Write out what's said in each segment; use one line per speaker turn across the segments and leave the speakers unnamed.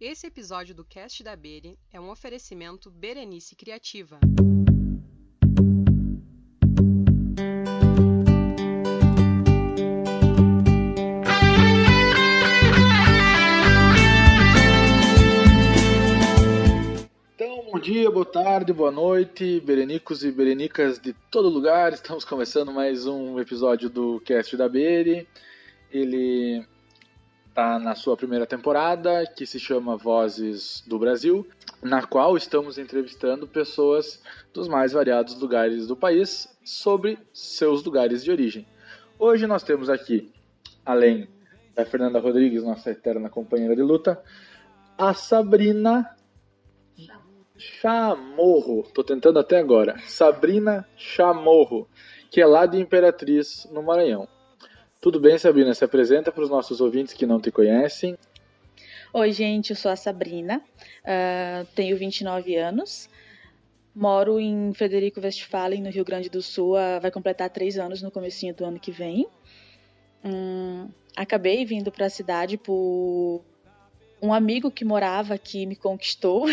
Esse episódio do Cast da Bere é um oferecimento Berenice Criativa.
Então, bom dia, boa tarde, boa noite, berenicos e berenicas de todo lugar. Estamos começando mais um episódio do Cast da Bere. Ele está na sua primeira temporada, que se chama Vozes do Brasil, na qual estamos entrevistando pessoas dos mais variados lugares do país sobre seus lugares de origem. Hoje nós temos aqui, além da Fernanda Rodrigues, nossa eterna companheira de luta, a Sabrina Chamorro, tô tentando até agora. Sabrina Chamorro, que é lá de Imperatriz, no Maranhão. Tudo bem, Sabrina? Se apresenta para os nossos ouvintes que não te conhecem.
Oi, gente, eu sou a Sabrina, uh, tenho 29 anos, moro em Frederico Westphalen, no Rio Grande do Sul, uh, vai completar três anos no comecinho do ano que vem. Um, acabei vindo para a cidade por um amigo que morava aqui me conquistou.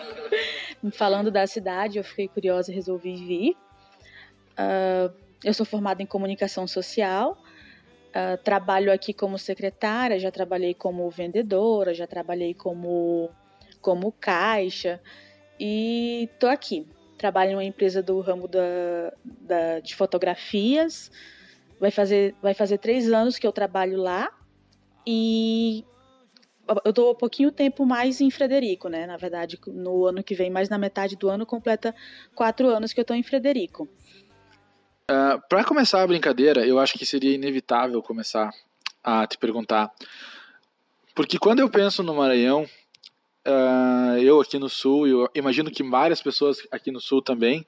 Falando da cidade, eu fiquei curiosa e resolvi vir. Uh, eu sou formada em comunicação social, uh, trabalho aqui como secretária, já trabalhei como vendedora, já trabalhei como, como caixa e tô aqui. Trabalho em uma empresa do ramo da, da, de fotografias. Vai fazer, vai fazer três anos que eu trabalho lá e eu dou um pouquinho tempo mais em Frederico, né? Na verdade, no ano que vem, mais na metade do ano, completa quatro anos que eu estou em Frederico.
Uh, ah, Para começar a brincadeira, eu acho que seria inevitável começar a te perguntar. Porque quando eu penso no Maranhão, uh, eu aqui no Sul, eu imagino que várias pessoas aqui no Sul também,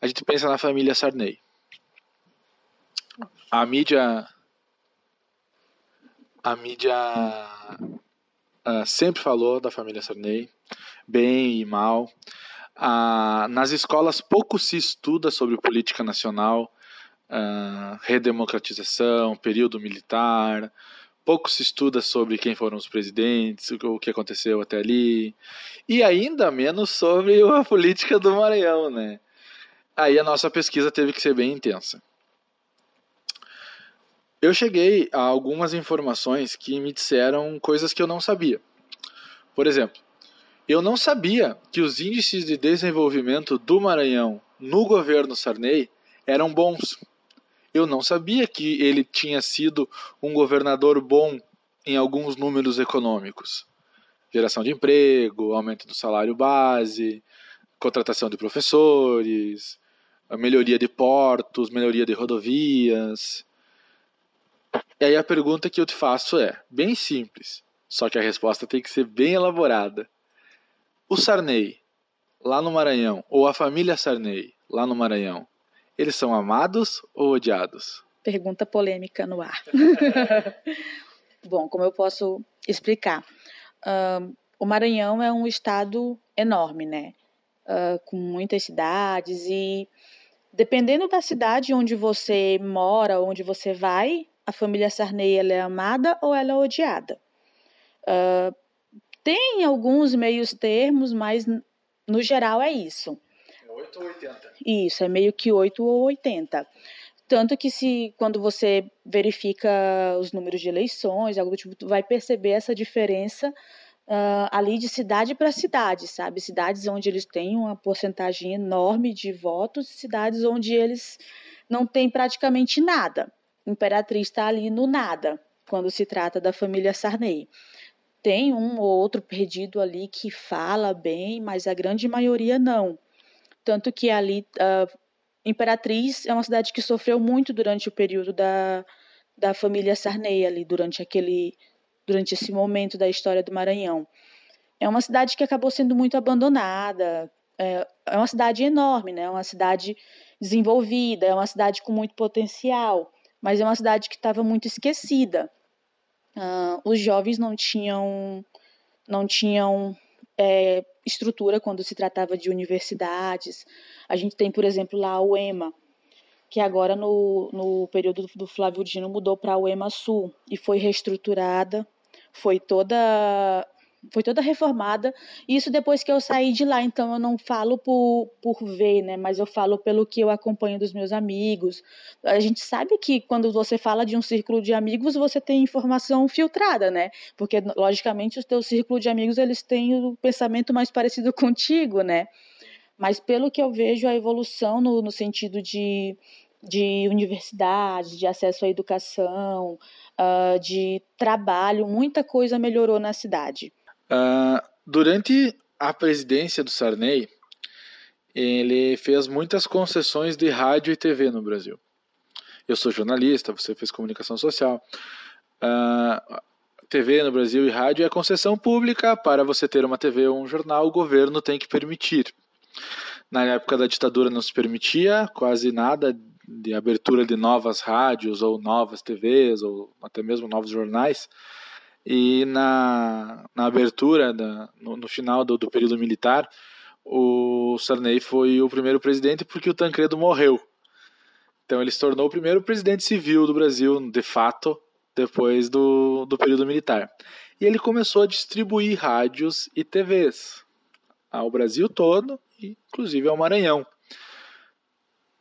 a gente pensa na família Sarney. A mídia. A mídia uh, sempre falou da família Sarney, bem e mal. Uh, nas escolas pouco se estuda sobre política nacional, uh, redemocratização, período militar, pouco se estuda sobre quem foram os presidentes, o que aconteceu até ali, e ainda menos sobre a política do Maranhão, né? Aí a nossa pesquisa teve que ser bem intensa. Eu cheguei a algumas informações que me disseram coisas que eu não sabia. Por exemplo, eu não sabia que os índices de desenvolvimento do Maranhão no governo Sarney eram bons. Eu não sabia que ele tinha sido um governador bom em alguns números econômicos. Geração de emprego, aumento do salário base, contratação de professores, melhoria de portos, melhoria de rodovias. E aí a pergunta que eu te faço é bem simples, só que a resposta tem que ser bem elaborada. O Sarney, lá no Maranhão, ou a família Sarney, lá no Maranhão, eles são amados ou odiados?
Pergunta polêmica no ar. Bom, como eu posso explicar? Uh, o Maranhão é um estado enorme, né? Uh, com muitas cidades e dependendo da cidade onde você mora, onde você vai, a família Sarney ela é amada ou ela é odiada. Uh, tem alguns meios termos, mas no geral é isso.
8 ou 80.
Isso, é meio que 8 ou 80. Tanto que se quando você verifica os números de eleições, algo do tipo, vai perceber essa diferença uh, ali de cidade para cidade, sabe? Cidades onde eles têm uma porcentagem enorme de votos, cidades onde eles não têm praticamente nada. Imperatriz está ali no nada, quando se trata da família Sarney. Tem um ou outro perdido ali que fala bem, mas a grande maioria não. Tanto que ali, Imperatriz é uma cidade que sofreu muito durante o período da, da família Sarney, ali, durante, aquele, durante esse momento da história do Maranhão. É uma cidade que acabou sendo muito abandonada, é, é uma cidade enorme, né? é uma cidade desenvolvida, é uma cidade com muito potencial mas é uma cidade que estava muito esquecida. Uh, os jovens não tinham, não tinham é, estrutura quando se tratava de universidades. A gente tem, por exemplo, lá a UEMA, que agora no, no período do Flávio Dino mudou para a UEMA Sul e foi reestruturada, foi toda foi toda reformada. Isso depois que eu saí de lá, então eu não falo por, por ver, né? Mas eu falo pelo que eu acompanho dos meus amigos. A gente sabe que quando você fala de um círculo de amigos, você tem informação filtrada, né? Porque logicamente os teus círculos de amigos eles têm o pensamento mais parecido contigo, né? Mas pelo que eu vejo a evolução no, no sentido de de universidades, de acesso à educação, uh, de trabalho, muita coisa melhorou na cidade.
Uh, durante a presidência do Sarney, ele fez muitas concessões de rádio e TV no Brasil. Eu sou jornalista, você fez comunicação social. Uh, ah, TV no Brasil e rádio é concessão pública. Para você ter uma TV ou um jornal, o governo tem que permitir. Na época da ditadura não se permitia quase nada de abertura de novas rádios ou novas TVs ou até mesmo novos jornais. E na, na abertura, da, no, no final do, do período militar, o Sarney foi o primeiro presidente porque o Tancredo morreu. Então ele se tornou o primeiro presidente civil do Brasil, de fato, depois do, do período militar. E ele começou a distribuir rádios e TVs ao Brasil todo, inclusive ao Maranhão.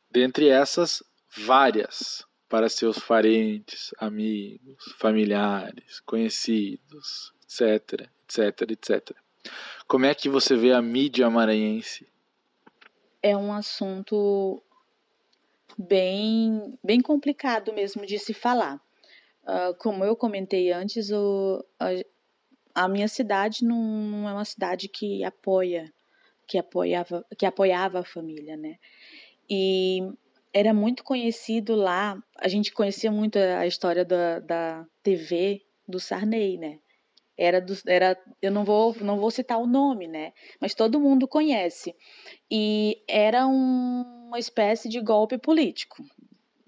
Dentre essas, várias para seus parentes, amigos, familiares, conhecidos, etc, etc, etc. Como é que você vê a mídia maranhense?
É um assunto bem, bem complicado mesmo de se falar. Uh, como eu comentei antes, o, a, a, minha cidade não, não, é uma cidade que apoia, que apoiava, que apoiava a família, né? E era muito conhecido lá, a gente conhecia muito a história da, da TV do Sarney, né? Era, do, era eu não vou não vou citar o nome, né? Mas todo mundo conhece. E era um, uma espécie de golpe político.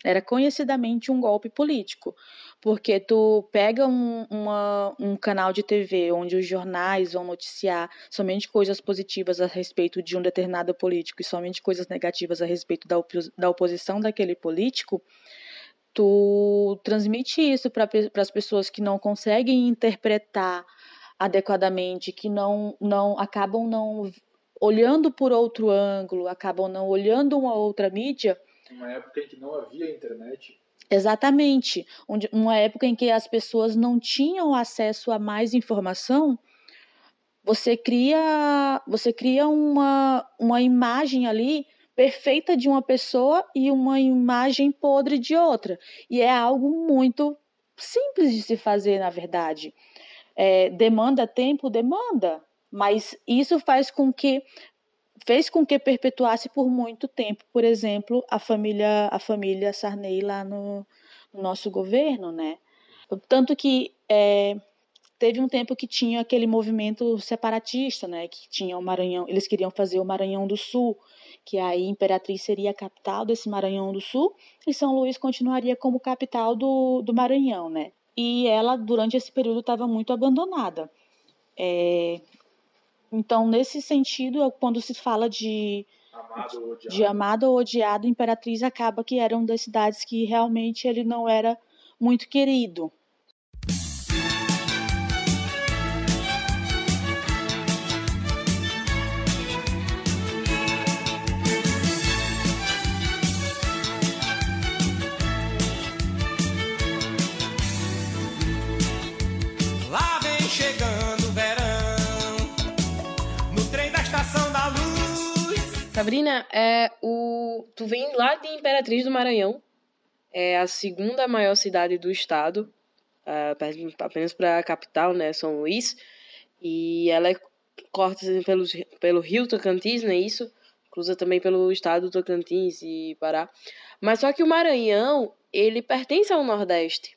Era conhecidamente um golpe político, porque tu pega um, uma, um canal de TV onde os jornais vão noticiar somente coisas positivas a respeito de um determinado político e somente coisas negativas a respeito da, da oposição daquele político, tu transmite isso para as pessoas que não conseguem interpretar adequadamente, que não, não acabam não olhando por outro ângulo, acabam não olhando uma outra mídia
uma época em que não havia internet.
Exatamente. Onde, uma época em que as pessoas não tinham acesso a mais informação, você cria, você cria uma, uma imagem ali perfeita de uma pessoa e uma imagem podre de outra. E é algo muito simples de se fazer, na verdade. É, demanda tempo? Demanda. Mas isso faz com que fez com que perpetuasse por muito tempo, por exemplo, a família a família Sarney lá no, no nosso governo, né? Tanto que é, teve um tempo que tinha aquele movimento separatista, né? Que tinha o Maranhão, eles queriam fazer o Maranhão do Sul, que aí Imperatriz seria a capital desse Maranhão do Sul e São Luís continuaria como capital do, do Maranhão, né? E ela durante esse período estava muito abandonada. É, então, nesse sentido, quando se fala de
amado ou odiado.
de amado ou odiado, Imperatriz acaba que era uma das cidades que realmente ele não era muito querido.
Sabrina, é o tu vem lá de Imperatriz do Maranhão, é a segunda maior cidade do estado, é, apenas para a capital, né, São Luís, e ela é corta pelo, pelo rio Tocantins, não é isso? Cruza também pelo estado do Tocantins e Pará. Mas só que o Maranhão, ele pertence ao Nordeste.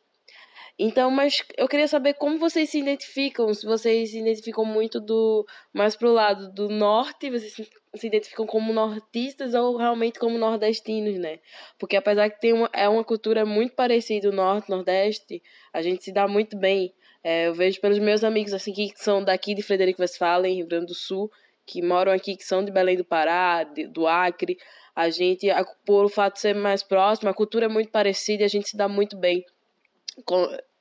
Então, mas eu queria saber como vocês se identificam, se vocês se identificam muito do mais pro lado do norte, vocês se identificam como nortistas ou realmente como nordestinos, né? Porque apesar que tem uma, é uma cultura muito parecida o norte, nordeste, a gente se dá muito bem. É, eu vejo pelos meus amigos assim que são daqui de Frederico Westphalen, Rio Grande do Sul, que moram aqui, que são de Belém do Pará, de, do Acre, a gente, por o fato de ser mais próximo, a cultura é muito parecida e a gente se dá muito bem.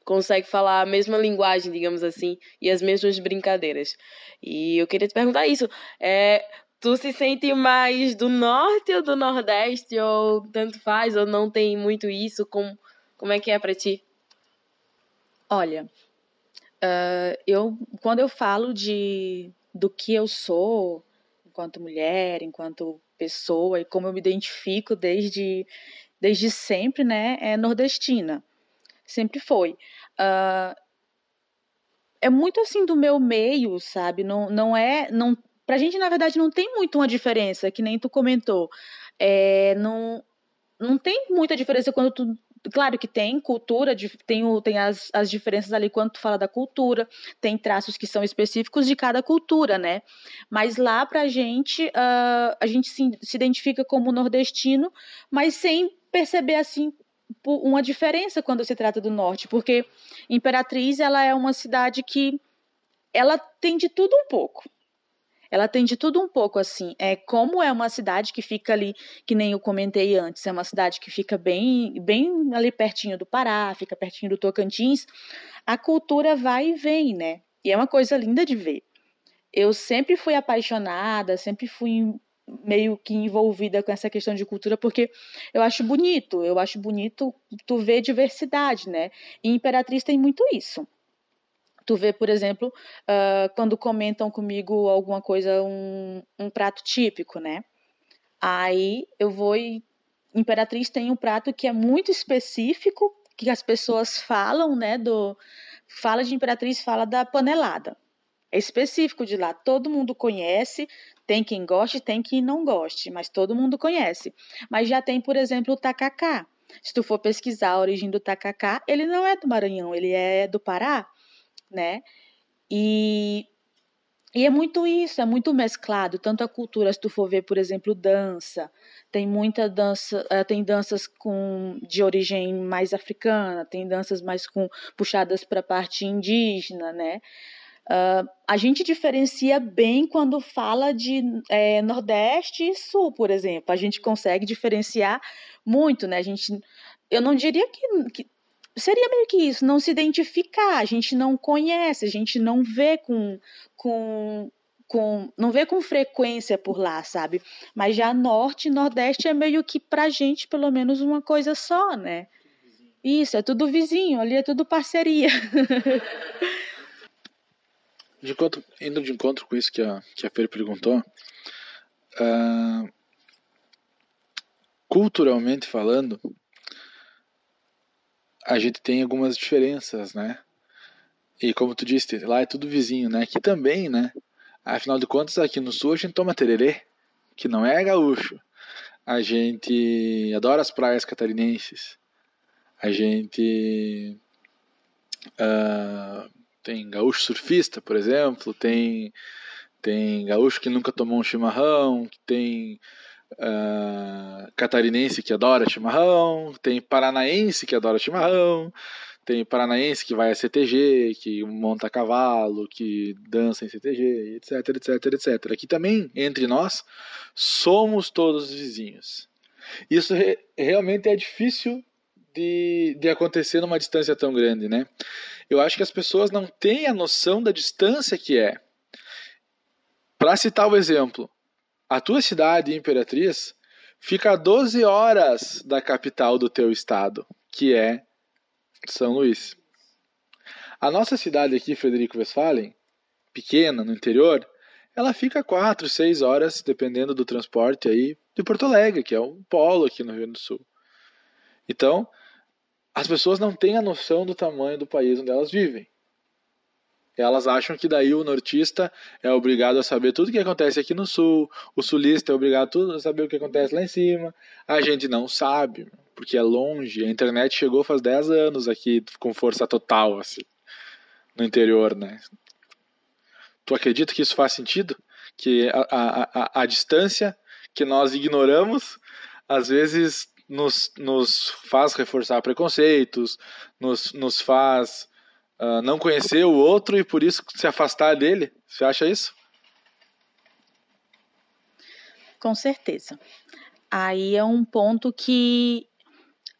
Consegue falar a mesma linguagem, digamos assim, e as mesmas brincadeiras. E eu queria te perguntar isso. É, tu se sente mais do norte ou do nordeste, ou tanto faz, ou não tem muito isso? Como, como é que é para ti?
Olha, uh, eu quando eu falo de do que eu sou enquanto mulher, enquanto pessoa e como eu me identifico desde desde sempre, né, é nordestina. Sempre foi. Uh, é muito assim do meu meio, sabe? Não, não é. Não, pra gente, na verdade, não tem muito uma diferença, que nem tu comentou. É, não, não tem muita diferença quando tu. Claro que tem cultura, tem, tem as, as diferenças ali quando tu fala da cultura, tem traços que são específicos de cada cultura, né? Mas lá pra gente, uh, a gente se, se identifica como nordestino, mas sem perceber assim uma diferença quando se trata do norte, porque Imperatriz ela é uma cidade que ela tem de tudo um pouco. Ela tem de tudo um pouco assim. É como é uma cidade que fica ali, que nem eu comentei antes, é uma cidade que fica bem, bem ali pertinho do Pará, fica pertinho do Tocantins. A cultura vai e vem, né? E é uma coisa linda de ver. Eu sempre fui apaixonada, sempre fui meio que envolvida com essa questão de cultura, porque eu acho bonito, eu acho bonito tu ver diversidade, né? E Imperatriz tem muito isso. Tu vê, por exemplo, uh, quando comentam comigo alguma coisa, um, um prato típico, né? Aí eu vou e Imperatriz tem um prato que é muito específico, que as pessoas falam, né? Do, fala de Imperatriz, fala da panelada. É específico de lá, todo mundo conhece, tem quem goste, tem quem não goste, mas todo mundo conhece. Mas já tem, por exemplo, o tacacá. Se tu for pesquisar a origem do tacacá, ele não é do Maranhão, ele é do Pará, né? E, e é muito isso, é muito mesclado, tanto a cultura, se tu for ver, por exemplo, dança, tem muita dança, eh, tem danças com de origem mais africana, tem danças mais com puxadas para a parte indígena, né? Uh, a gente diferencia bem quando fala de é, Nordeste e Sul, por exemplo. A gente consegue diferenciar muito, né? A gente, eu não diria que, que seria meio que isso, não se identificar. A gente não conhece, a gente não vê com, com com, não vê com frequência por lá, sabe? Mas já norte e nordeste é meio que pra gente, pelo menos, uma coisa só, né? Isso, é tudo vizinho, ali é tudo parceria.
De encontro, indo de encontro com isso que a, que a Fer perguntou, uh, culturalmente falando, a gente tem algumas diferenças, né? E como tu disse, lá é tudo vizinho, né? Aqui também, né? Afinal de contas, aqui no sul a gente toma tererê, que não é gaúcho. A gente adora as praias catarinenses. A gente uh, tem gaúcho surfista, por exemplo, tem, tem gaúcho que nunca tomou um chimarrão, tem uh, catarinense que adora chimarrão, tem paranaense que adora chimarrão, tem paranaense que vai a CTG, que monta cavalo, que dança em CTG, etc, etc, etc. Aqui também, entre nós, somos todos vizinhos. Isso re realmente é difícil de, de acontecer numa distância tão grande, né? Eu acho que as pessoas não têm a noção da distância que é. Para citar o exemplo, a tua cidade, Imperatriz, fica a 12 horas da capital do teu estado, que é São Luís. A nossa cidade aqui, Frederico Westphalen, pequena, no interior, ela fica 4, 6 horas, dependendo do transporte aí, de Porto Alegre, que é um polo aqui no Rio Grande do Sul. Então, as pessoas não têm a noção do tamanho do país onde elas vivem. Elas acham que daí o nortista é obrigado a saber tudo o que acontece aqui no sul, o sulista é obrigado a saber o que acontece lá em cima. A gente não sabe, porque é longe. A internet chegou faz 10 anos aqui com força total, assim, no interior, né? Tu acredita que isso faz sentido? Que a, a, a, a distância que nós ignoramos, às vezes nos, nos faz reforçar preconceitos, nos, nos faz uh, não conhecer o outro e por isso se afastar dele. Você acha isso?
Com certeza. Aí é um ponto que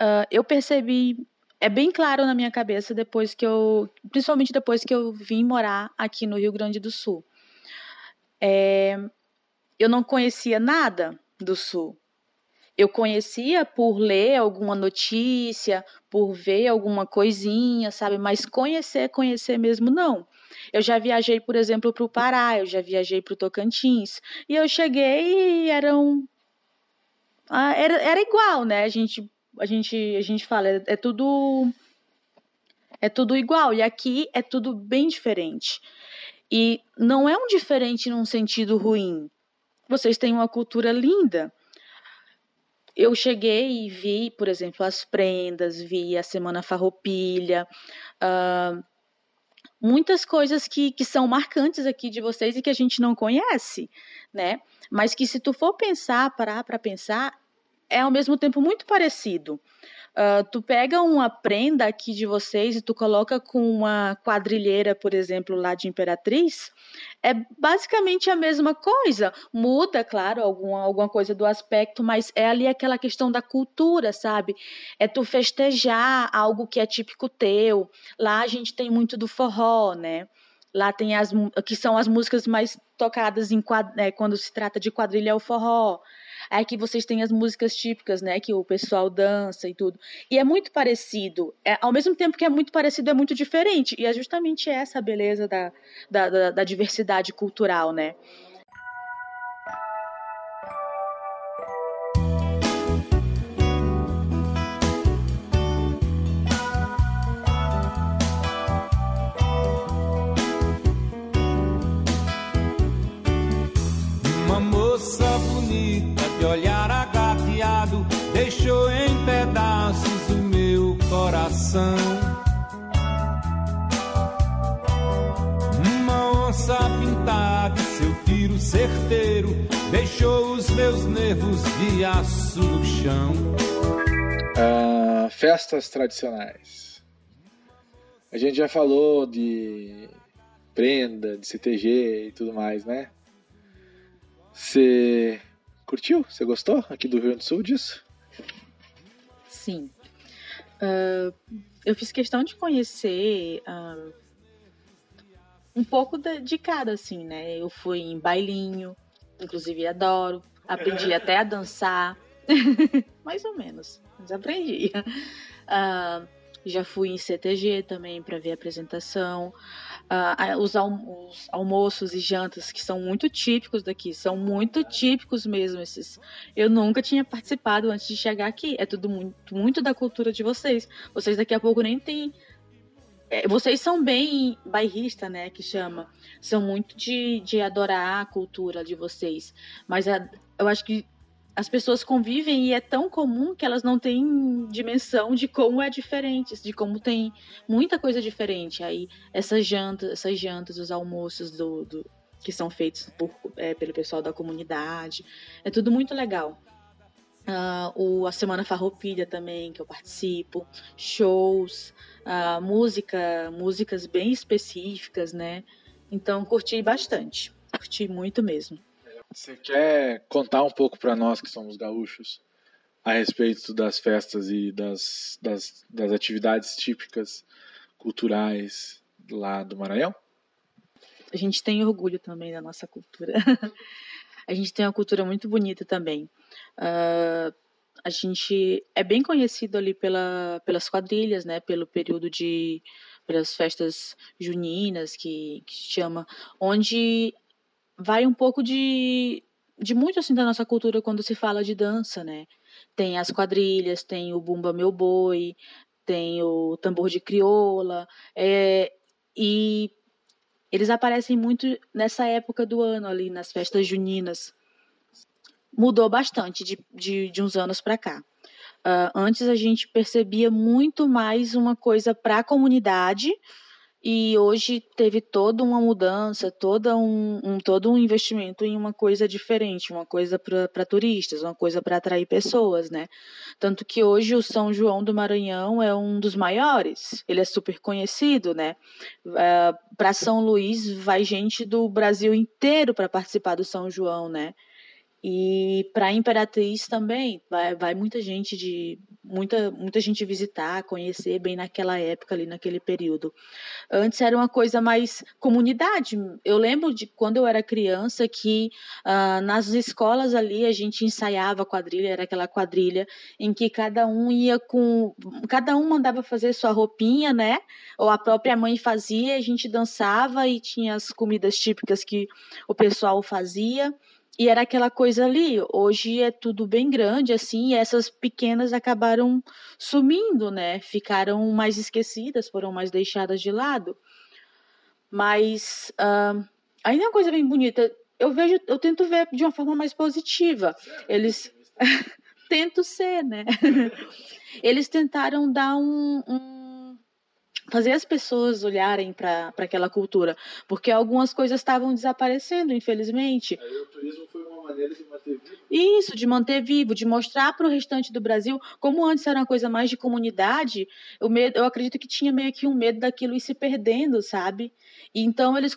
uh, eu percebi é bem claro na minha cabeça depois que eu, principalmente depois que eu vim morar aqui no Rio Grande do Sul. É, eu não conhecia nada do Sul. Eu conhecia por ler alguma notícia, por ver alguma coisinha, sabe? Mas conhecer, conhecer mesmo não. Eu já viajei, por exemplo, para o Pará, eu já viajei para o Tocantins, e eu cheguei e eram. Ah, era, era igual, né? A gente a gente, a gente fala, é, é tudo é tudo igual. E aqui é tudo bem diferente. E não é um diferente num sentido ruim. Vocês têm uma cultura linda. Eu cheguei e vi, por exemplo, as prendas, vi a Semana Farroupilha, uh, muitas coisas que, que são marcantes aqui de vocês e que a gente não conhece, né? Mas que se tu for pensar, parar para pensar, é ao mesmo tempo muito parecido. Uh, tu pega uma prenda aqui de vocês e tu coloca com uma quadrilheira, por exemplo, lá de Imperatriz, é basicamente a mesma coisa. Muda, claro, alguma, alguma coisa do aspecto, mas é ali aquela questão da cultura, sabe? É tu festejar algo que é típico teu. Lá a gente tem muito do forró, né? Lá tem as que são as músicas mais tocadas em, é, quando se trata de quadrilha é o forró. Aqui vocês têm as músicas típicas, né? Que o pessoal dança e tudo. E é muito parecido. É, ao mesmo tempo que é muito parecido, é muito diferente. E é justamente essa a beleza da, da, da, da diversidade cultural, né?
Coração. Uma onça pintada e seu tiro certeiro deixou os meus nervos de aço no chão.
Ah, festas tradicionais. A gente já falou de prenda, de CTG e tudo mais, né? Você curtiu? Você gostou aqui do Rio Grande do Sul disso?
Sim. Uh, eu fiz questão de conhecer uh, um pouco de, de, cada, assim, né? Eu fui em bailinho, inclusive adoro, aprendi até a dançar, mais ou menos, mas aprendi. Uh, já fui em CTG também para ver a apresentação uh, os, os, almoços e jantas que são muito típicos daqui, são muito típicos mesmo esses. Eu nunca tinha participado antes de chegar aqui. É tudo muito, muito da cultura de vocês. Vocês daqui a pouco nem têm é, vocês são bem bairrista, né, que chama. São muito de, de adorar a cultura de vocês. Mas eu acho que as pessoas convivem e é tão comum que elas não têm dimensão de como é diferente, de como tem muita coisa diferente. Aí essas jantas, essas jantas, os almoços do, do que são feitos por, é, pelo pessoal da comunidade, é tudo muito legal. Uh, o, a Semana Farroupilha também, que eu participo, shows, uh, música, músicas bem específicas, né? Então curti bastante, curti muito mesmo.
Você quer contar um pouco para nós que somos gaúchos a respeito das festas e das, das, das atividades típicas culturais lá do Maranhão?
A gente tem orgulho também da nossa cultura. a gente tem uma cultura muito bonita também. Uh, a gente é bem conhecido ali pela, pelas quadrilhas, né? Pelo período de pelas festas juninas que, que se chama, onde vai um pouco de, de muito assim da nossa cultura quando se fala de dança, né? Tem as quadrilhas, tem o Bumba Meu Boi, tem o tambor de crioula, é, e eles aparecem muito nessa época do ano ali, nas festas juninas. Mudou bastante de, de, de uns anos para cá. Uh, antes a gente percebia muito mais uma coisa para a comunidade, e hoje teve toda uma mudança, toda um, um, todo um investimento em uma coisa diferente, uma coisa para turistas, uma coisa para atrair pessoas, né? Tanto que hoje o São João do Maranhão é um dos maiores, ele é super conhecido, né? É, para São Luís vai gente do Brasil inteiro para participar do São João, né? E para Imperatriz também vai, vai muita gente de muita, muita gente visitar, conhecer bem naquela época ali, naquele período. Antes era uma coisa mais comunidade. Eu lembro de quando eu era criança que uh, nas escolas ali a gente ensaiava quadrilha, era aquela quadrilha em que cada um ia com. Cada um mandava fazer sua roupinha, né? Ou a própria mãe fazia, a gente dançava e tinha as comidas típicas que o pessoal fazia. E era aquela coisa ali. Hoje é tudo bem grande, assim, e essas pequenas acabaram sumindo, né? Ficaram mais esquecidas, foram mais deixadas de lado. Mas uh, ainda é uma coisa bem bonita. Eu vejo, eu tento ver de uma forma mais positiva. Eles tento ser, né? Eles tentaram dar um, um fazer as pessoas olharem para aquela cultura, porque algumas coisas estavam desaparecendo, infelizmente.
Aí o turismo maneira de manter vivo.
Isso, de manter vivo, de mostrar para o restante do Brasil, como antes era uma coisa mais de comunidade, eu, eu acredito que tinha meio que um medo daquilo ir se perdendo, sabe? Então eles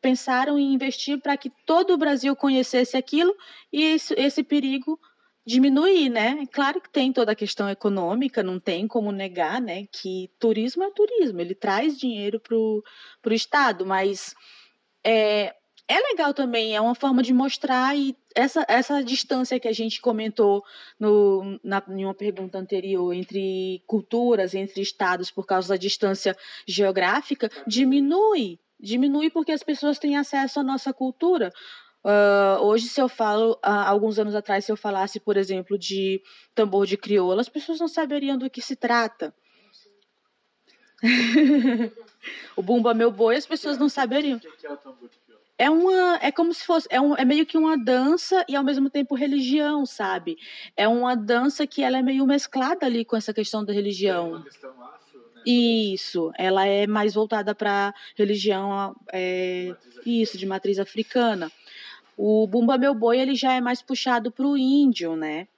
pensaram em investir para que todo o Brasil conhecesse aquilo e isso, esse perigo diminuir, né? Claro que tem toda a questão econômica, não tem como negar, né? Que turismo é turismo, ele traz dinheiro para o Estado, mas é, é legal também, é uma forma de mostrar e essa, essa distância que a gente comentou no, na, em uma pergunta anterior entre culturas, entre estados, por causa da distância geográfica, diminui. Diminui porque as pessoas têm acesso à nossa cultura. Uh, hoje, se eu falo, uh, alguns anos atrás, se eu falasse, por exemplo, de tambor de crioula, as pessoas não saberiam do que se trata. o bumba meu boi, as pessoas não saberiam. O
que é o tambor de?
É uma, é como se fosse, é, um, é meio que uma dança e ao mesmo tempo religião, sabe? É uma dança que ela é meio mesclada ali com essa questão da religião. É
uma questão afro, né?
Isso, ela é mais voltada para religião, é, isso, de matriz africana. O Bumba Meu Boi ele já é mais puxado para o índio, né?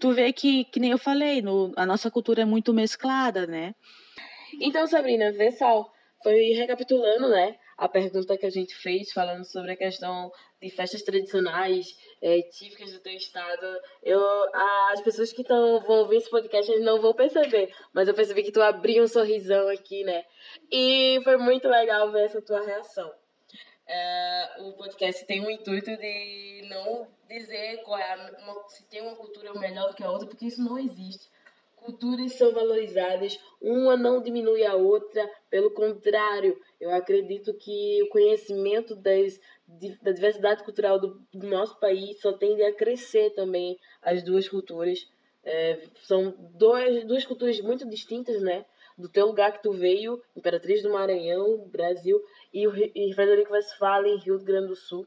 Tu vê que, que nem eu falei, no, a nossa cultura é muito mesclada, né?
Então, Sabrina, vê só, foi recapitulando, né? A pergunta que a gente fez, falando sobre a questão de festas tradicionais é, típicas do teu estado. Eu, as pessoas que tão, vão ouvir esse podcast eles não vão perceber, mas eu percebi que tu abriu um sorrisão aqui, né? E foi muito legal ver essa tua reação. É, o podcast tem o intuito de não dizer qual é a, uma, se tem uma cultura melhor do que a outra, porque isso não existe. Culturas são valorizadas, uma não diminui a outra, pelo contrário, eu acredito que o conhecimento das, da diversidade cultural do, do nosso país só tende a crescer também as duas culturas. É, são dois, duas culturas muito distintas, né? do teu lugar que tu veio, Imperatriz do Maranhão, Brasil, e, o, e Frederico Westphalen, Rio Grande do Sul.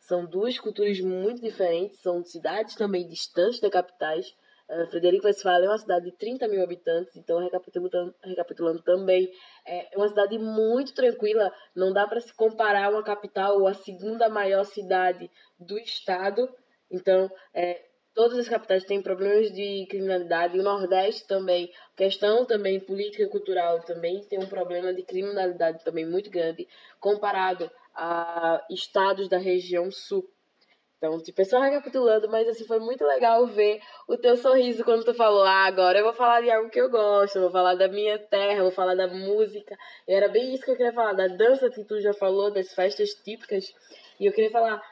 São duas culturas muito diferentes, são cidades também distantes das capitais. Uh, Frederico Westphalen é uma cidade de 30 mil habitantes, então recapitulando, recapitulando também, é uma cidade muito tranquila, não dá para se comparar uma capital ou a segunda maior cidade do estado. Então, é, Todas as capitais têm problemas de criminalidade, o Nordeste também, questão também política e cultural também tem um problema de criminalidade também muito grande, comparado a estados da região sul. Então, tipo, só recapitulando, mas assim, foi muito legal ver o teu sorriso quando tu falou, ah, agora eu vou falar de algo que eu gosto, vou falar da minha terra, vou falar da música. E era bem isso que eu queria falar, da dança que tu já falou, das festas típicas. E eu queria falar,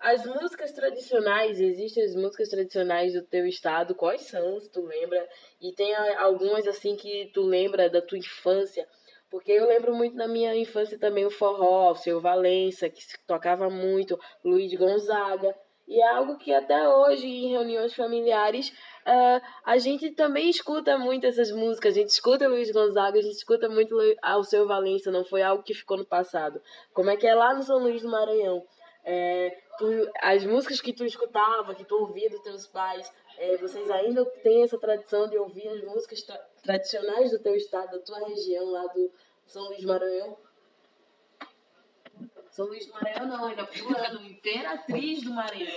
as músicas tradicionais, existem as músicas tradicionais do teu estado, quais são, se tu lembra? E tem algumas assim que tu lembra da tua infância, porque eu lembro muito na minha infância também o forró, o seu Valença, que se tocava muito, Luiz Gonzaga, e é algo que até hoje, em reuniões familiares, uh, a gente também escuta muito essas músicas. A gente escuta Luiz Gonzaga, a gente escuta muito o seu Valença, não foi algo que ficou no passado. Como é que é lá no São Luís do Maranhão? É, tu, as músicas que tu escutava, que tu ouvia dos teus pais, é, vocês ainda têm essa tradição de ouvir as músicas tra tradicionais do teu estado, da tua região, lá do São Luís Maranhão? São Luís do Maranhão não, ainda pulando, Imperatriz do Maranhão.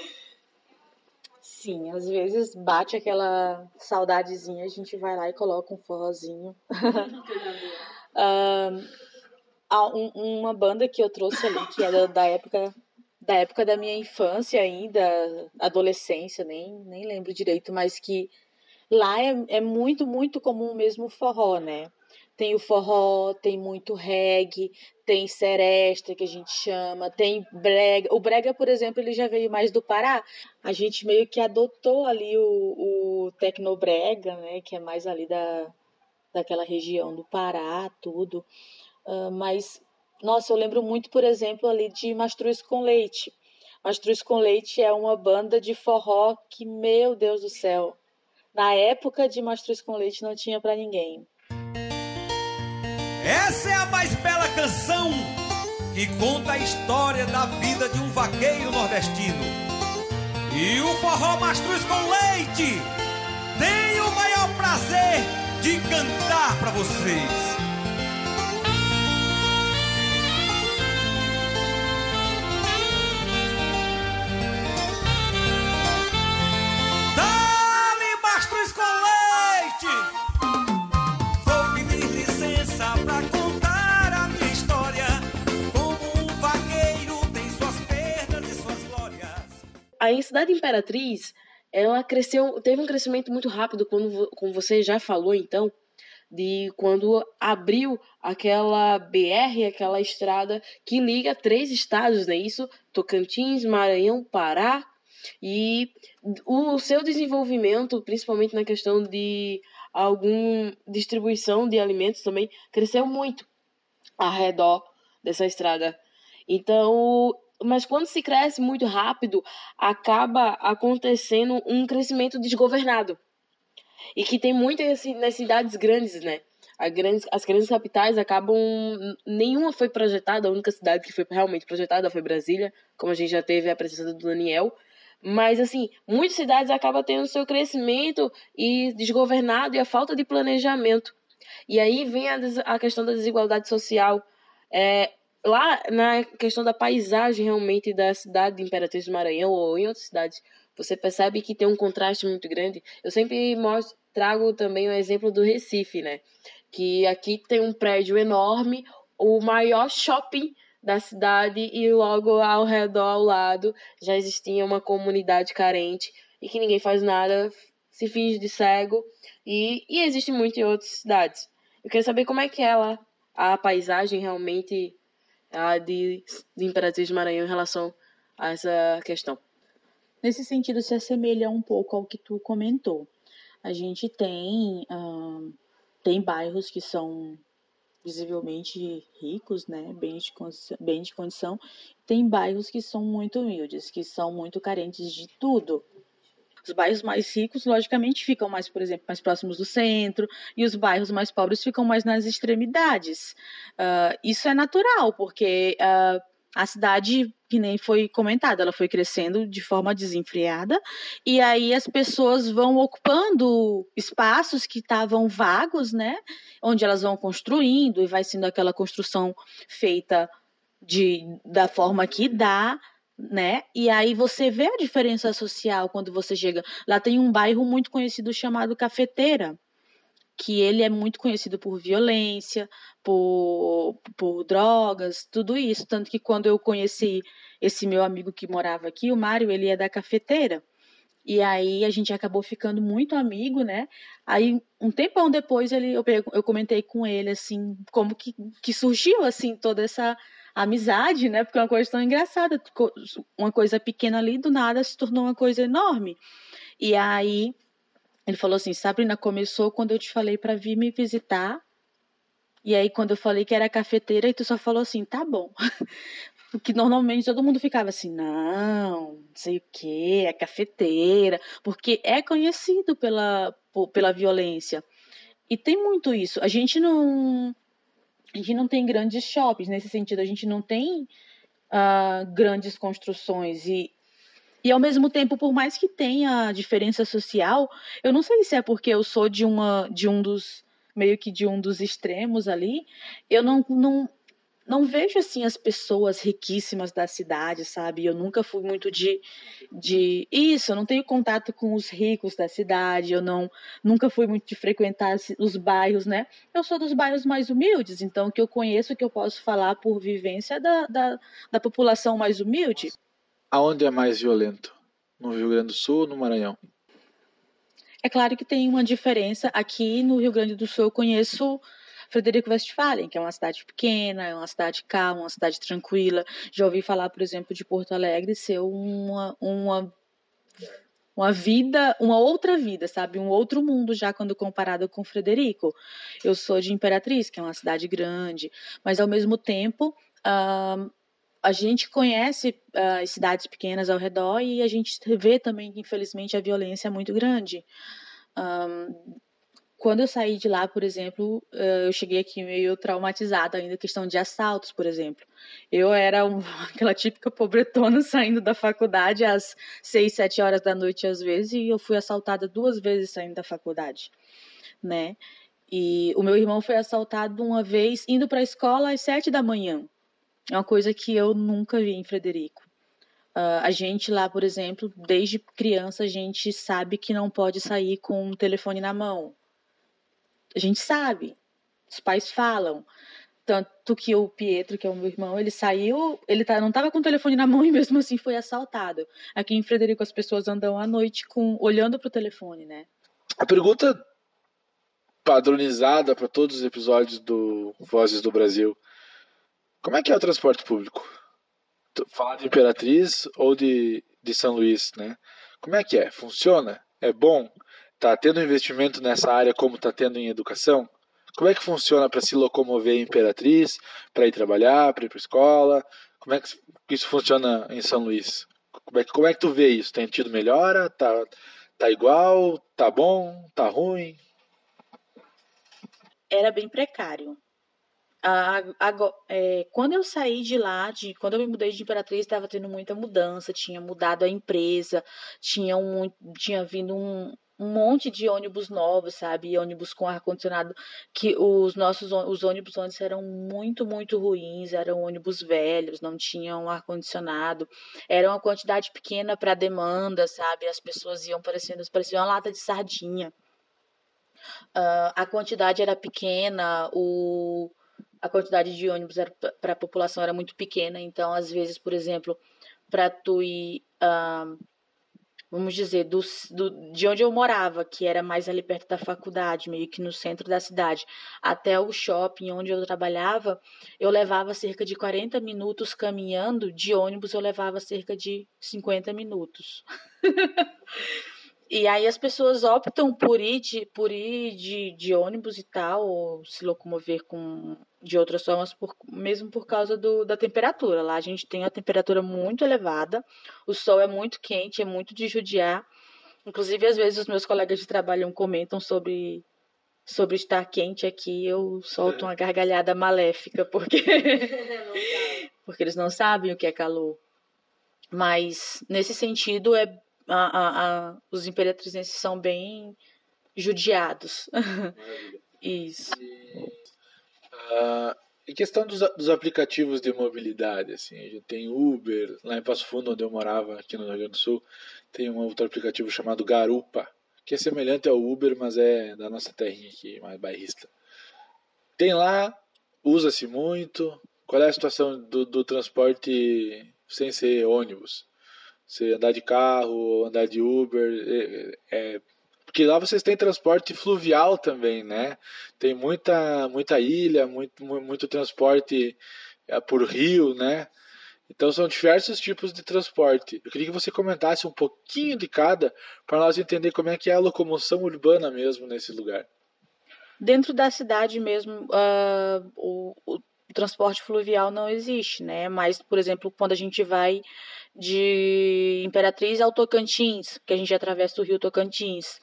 Sim, às vezes bate aquela saudadezinha, a gente vai lá e coloca um forrozinho. um, uma banda que eu trouxe ali, que é da, da época da época da minha infância ainda, adolescência, nem, nem lembro direito, mas que Lá é, é muito, muito comum mesmo o forró, né? Tem o forró, tem muito reggae, tem seresta, que a gente chama, tem brega. O brega, por exemplo, ele já veio mais do Pará. A gente meio que adotou ali o, o tecnobrega, né? Que é mais ali da, daquela região do Pará, tudo. Uh, mas, nossa, eu lembro muito, por exemplo, ali de Mastruz com Leite. Mastruz com Leite é uma banda de forró que, meu Deus do céu, na época de Mastruz com Leite não tinha para ninguém.
Essa é a mais bela canção que conta a história da vida de um vaqueiro nordestino. E o forró Mastruz com Leite tem o maior prazer de cantar para vocês.
A cidade imperatriz, ela cresceu, teve um crescimento muito rápido, quando, como você já falou então, de quando abriu aquela BR, aquela estrada que liga três estados, né? Isso, Tocantins, Maranhão, Pará. E o seu desenvolvimento, principalmente na questão de algum distribuição de alimentos também, cresceu muito ao redor dessa estrada. Então, mas quando se cresce muito rápido, acaba acontecendo um crescimento desgovernado. E que tem muitas nas cidades grandes, né? Grandes, as grandes capitais acabam. Nenhuma foi projetada, a única cidade que foi realmente projetada foi Brasília, como a gente já teve a presença do Daniel. Mas, assim, muitas cidades acabam tendo seu crescimento e desgovernado e a falta de planejamento. E aí vem a, a questão da desigualdade social. É, lá na questão da paisagem realmente da cidade de Imperatriz do Maranhão ou em outras cidades, você percebe que tem um contraste muito grande. Eu sempre mostro, trago também o exemplo do Recife, né? Que aqui tem um prédio enorme, o maior shopping da cidade e logo ao redor, ao lado, já existia uma comunidade carente e que ninguém faz nada, se finge de cego e, e existe muito em outras cidades. Eu quero saber como é que ela, a paisagem realmente a de, de Imperatriz Maranhão em relação a essa questão.
Nesse sentido, se assemelha um pouco ao que tu comentou. A gente tem, uh, tem bairros que são visivelmente ricos, né, bem de, bem de condição, tem bairros que são muito humildes, que são muito carentes de tudo. Os bairros mais ricos, logicamente, ficam mais, por exemplo, mais próximos do centro, e os bairros mais pobres ficam mais nas extremidades. Uh, isso é natural, porque uh, a cidade, que nem foi comentado, ela foi crescendo de forma desenfreada, e aí as pessoas vão ocupando espaços que estavam vagos, né? Onde elas vão construindo, e vai sendo aquela construção feita de, da forma que dá, né? E aí você vê a diferença social quando você chega. Lá tem um bairro muito conhecido chamado Cafeteira, que ele é muito conhecido por violência, por, por drogas, tudo isso. Tanto que quando eu conheci esse meu amigo que morava aqui, o Mário, ele é da Cafeteira. E aí a gente acabou ficando muito amigo, né? Aí um tempão depois ele, eu, eu comentei com ele assim, como que, que surgiu assim toda essa amizade, né? Porque é uma coisa tão engraçada. Uma coisa pequena ali, do nada, se tornou uma coisa enorme. E aí ele falou assim: Sabrina, começou quando eu te falei para vir me visitar. E aí, quando eu falei que era cafeteira, e tu só falou assim: tá bom. Porque normalmente todo mundo ficava assim, não, não sei o que, é cafeteira, porque é conhecido pela, pela violência. E tem muito isso. A gente não a gente não tem grandes shoppings. Nesse sentido, a gente não tem uh, grandes construções. E e ao mesmo tempo, por mais que tenha diferença social, eu não sei se é porque eu sou de uma de um dos meio que de um dos extremos ali, eu não, não não vejo assim as pessoas riquíssimas da cidade, sabe? Eu nunca fui muito de, de isso, eu não tenho contato com os ricos da cidade, eu não nunca fui muito de frequentar os bairros, né? Eu sou dos bairros mais humildes, então o que eu conheço, o que eu posso falar por vivência da, da, da população mais humilde.
Aonde é mais violento? No Rio Grande do Sul ou no Maranhão?
É claro que tem uma diferença. Aqui no Rio Grande do Sul eu conheço Frederico Westphalen, que é uma cidade pequena, é uma cidade calma, uma cidade tranquila. Já ouvi falar, por exemplo, de Porto Alegre ser uma, uma uma vida, uma outra vida, sabe? Um outro mundo já quando comparado com Frederico. Eu sou de Imperatriz, que é uma cidade grande, mas ao mesmo tempo uh, a gente conhece uh, cidades pequenas ao redor e a gente vê também que infelizmente a violência é muito grande. Um, quando eu saí de lá, por exemplo, eu cheguei aqui meio traumatizada ainda, questão de assaltos, por exemplo. Eu era um, aquela típica pobretona saindo da faculdade às seis, sete horas da noite às vezes, e eu fui assaltada duas vezes saindo da faculdade, né? E o meu irmão foi assaltado uma vez indo para a escola às sete da manhã. É uma coisa que eu nunca vi em Frederico. Uh, a gente lá, por exemplo, desde criança, a gente sabe que não pode sair com o telefone na mão a gente sabe, os pais falam. Tanto que o Pietro, que é o meu irmão, ele saiu, ele tá, não estava com o telefone na mão e mesmo assim foi assaltado. Aqui em Frederico as pessoas andam à noite com olhando para o telefone, né?
A pergunta padronizada para todos os episódios do Vozes do Brasil. Como é que é o transporte público? Falar de Imperatriz ou de, de São Luís, né? Como é que é? Funciona? É bom? Está tendo investimento nessa área como está tendo em educação? Como é que funciona para se locomover em Imperatriz, para ir trabalhar, para ir para escola? Como é que isso funciona em São Luís? Como é que, como é que tu vê isso? Tem tido melhora? Tá, tá igual? Tá bom? Tá ruim?
Era bem precário. é, quando eu saí de lá, de, quando eu me mudei de Imperatriz, estava tendo muita mudança, tinha mudado a empresa, tinha, um, tinha vindo um, um monte de ônibus novos, sabe? ônibus com ar-condicionado, que os nossos os ônibus antes eram muito, muito ruins, eram ônibus velhos, não tinham ar-condicionado, era uma quantidade pequena para demanda, sabe? As pessoas iam parecendo, pareciam uma lata de sardinha. Uh, a quantidade era pequena, o, a quantidade de ônibus para a população era muito pequena, então, às vezes, por exemplo, para tu ir. Uh, vamos dizer, do, do, de onde eu morava, que era mais ali perto da faculdade, meio que no centro da cidade, até o shopping onde eu trabalhava, eu levava cerca de 40 minutos caminhando, de ônibus eu levava cerca de 50 minutos. E aí as pessoas optam por ir de, por ir de, de ônibus e tal, ou se locomover com, de outras formas, por, mesmo por causa do, da temperatura. Lá a gente tem a temperatura muito elevada, o sol é muito quente, é muito de judiar. Inclusive, às vezes, os meus colegas de trabalho comentam sobre, sobre estar quente aqui, eu solto uma gargalhada maléfica, porque, porque eles não sabem o que é calor. Mas, nesse sentido, é a, a, a, os imperatrizenses são bem judiados. Isso.
E, uh, em questão dos, dos, aplicativos de mobilidade, assim, a gente tem Uber, lá em Passo Fundo, onde eu morava, aqui no Rio Grande do Sul, tem um outro aplicativo chamado Garupa, que é semelhante ao Uber, mas é da nossa terrinha aqui, mais bairrista. Tem lá, usa-se muito. Qual é a situação do, do transporte sem ser ônibus? Você andar de carro, andar de Uber, é, é, porque lá vocês têm transporte fluvial também, né? Tem muita, muita ilha, muito, muito transporte é, por rio, né? Então são diversos tipos de transporte. Eu queria que você comentasse um pouquinho de cada para nós entender como é que é a locomoção urbana mesmo nesse lugar.
Dentro da cidade mesmo, uh, o, o transporte fluvial não existe, né? Mas, por exemplo, quando a gente vai de Imperatriz ao Tocantins, que a gente atravessa o rio Tocantins.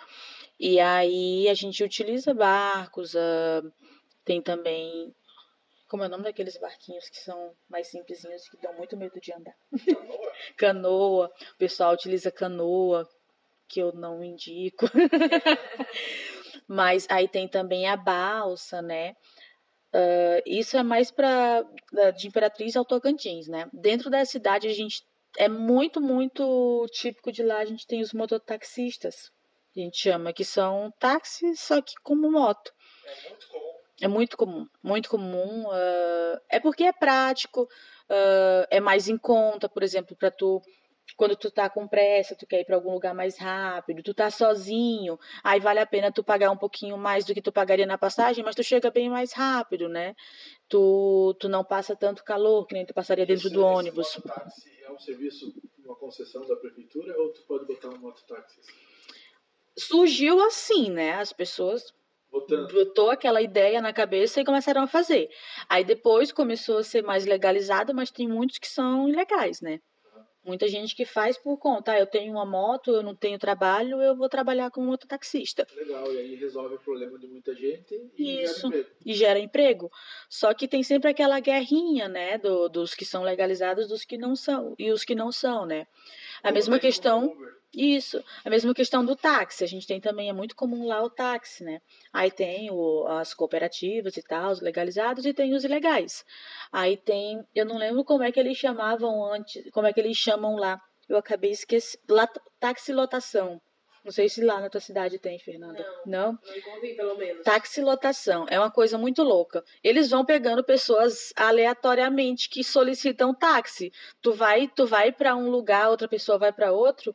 E aí a gente utiliza barcos, uh, tem também. Como é o nome daqueles barquinhos que são mais simplesinhos que dão muito medo de andar? Canoa. O pessoal utiliza canoa, que eu não indico. Mas aí tem também a balsa, né? Uh, isso é mais para de Imperatriz ao Tocantins, né? Dentro da cidade a gente é muito, muito típico de lá. A gente tem os mototaxistas, a gente chama, que são táxis, só que como moto.
É muito comum.
É muito comum, muito comum. Uh, é porque é prático, uh, é mais em conta, por exemplo, para tu quando tu tá com pressa, tu quer ir para algum lugar mais rápido, tu tá sozinho, aí vale a pena tu pagar um pouquinho mais do que tu pagaria na passagem, mas tu chega bem mais rápido, né? Tu, tu não passa tanto calor que nem tu passaria dentro
esse,
do ônibus.
Mototáxi é um serviço, uma concessão da prefeitura ou tu pode botar um mototáxi?
Surgiu assim, né? As pessoas
Botando.
botou aquela ideia na cabeça e começaram a fazer. Aí depois começou a ser mais legalizado, mas tem muitos que são ilegais, né? Muita gente que faz por conta, ah, eu tenho uma moto, eu não tenho trabalho, eu vou trabalhar como mototaxista.
Legal, e aí resolve o problema de muita gente e
Isso.
gera emprego.
E gera emprego. Só que tem sempre aquela guerrinha, né, do- dos que são legalizados, dos que não são, e os que não são, né? A mesma
Uber,
questão,
Uber.
Isso, a mesma questão do táxi. A gente tem também, é muito comum lá o táxi, né? Aí tem o, as cooperativas e tal, os legalizados, e tem os ilegais. Aí tem, eu não lembro como é que eles chamavam antes, como é que eles chamam lá. Eu acabei esquecendo. Táxi lotação. Não sei se lá na tua cidade tem, Fernanda. Não?
Não encontrei, pelo menos.
Táxi lotação é uma coisa muito louca. Eles vão pegando pessoas aleatoriamente que solicitam táxi. Tu vai, tu vai para um lugar, outra pessoa vai para outro.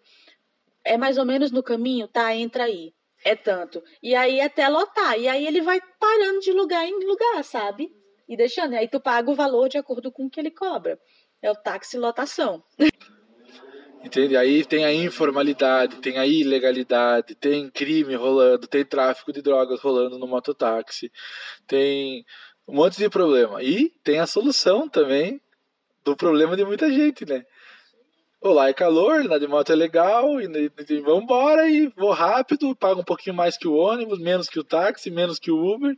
É mais ou menos no caminho, tá? Entra aí. É tanto. E aí até lotar. E aí ele vai parando de lugar em lugar, sabe? E deixando. E aí tu paga o valor de acordo com o que ele cobra. É o táxi lotação.
Entende? Aí tem a informalidade, tem a ilegalidade, tem crime rolando, tem tráfico de drogas rolando no mototáxi, tem um monte de problema. E tem a solução também do problema de muita gente, né? Olá, é calor, andar de moto é legal, e, e, e vambora, e vou rápido, pago um pouquinho mais que o ônibus, menos que o táxi, menos que o Uber,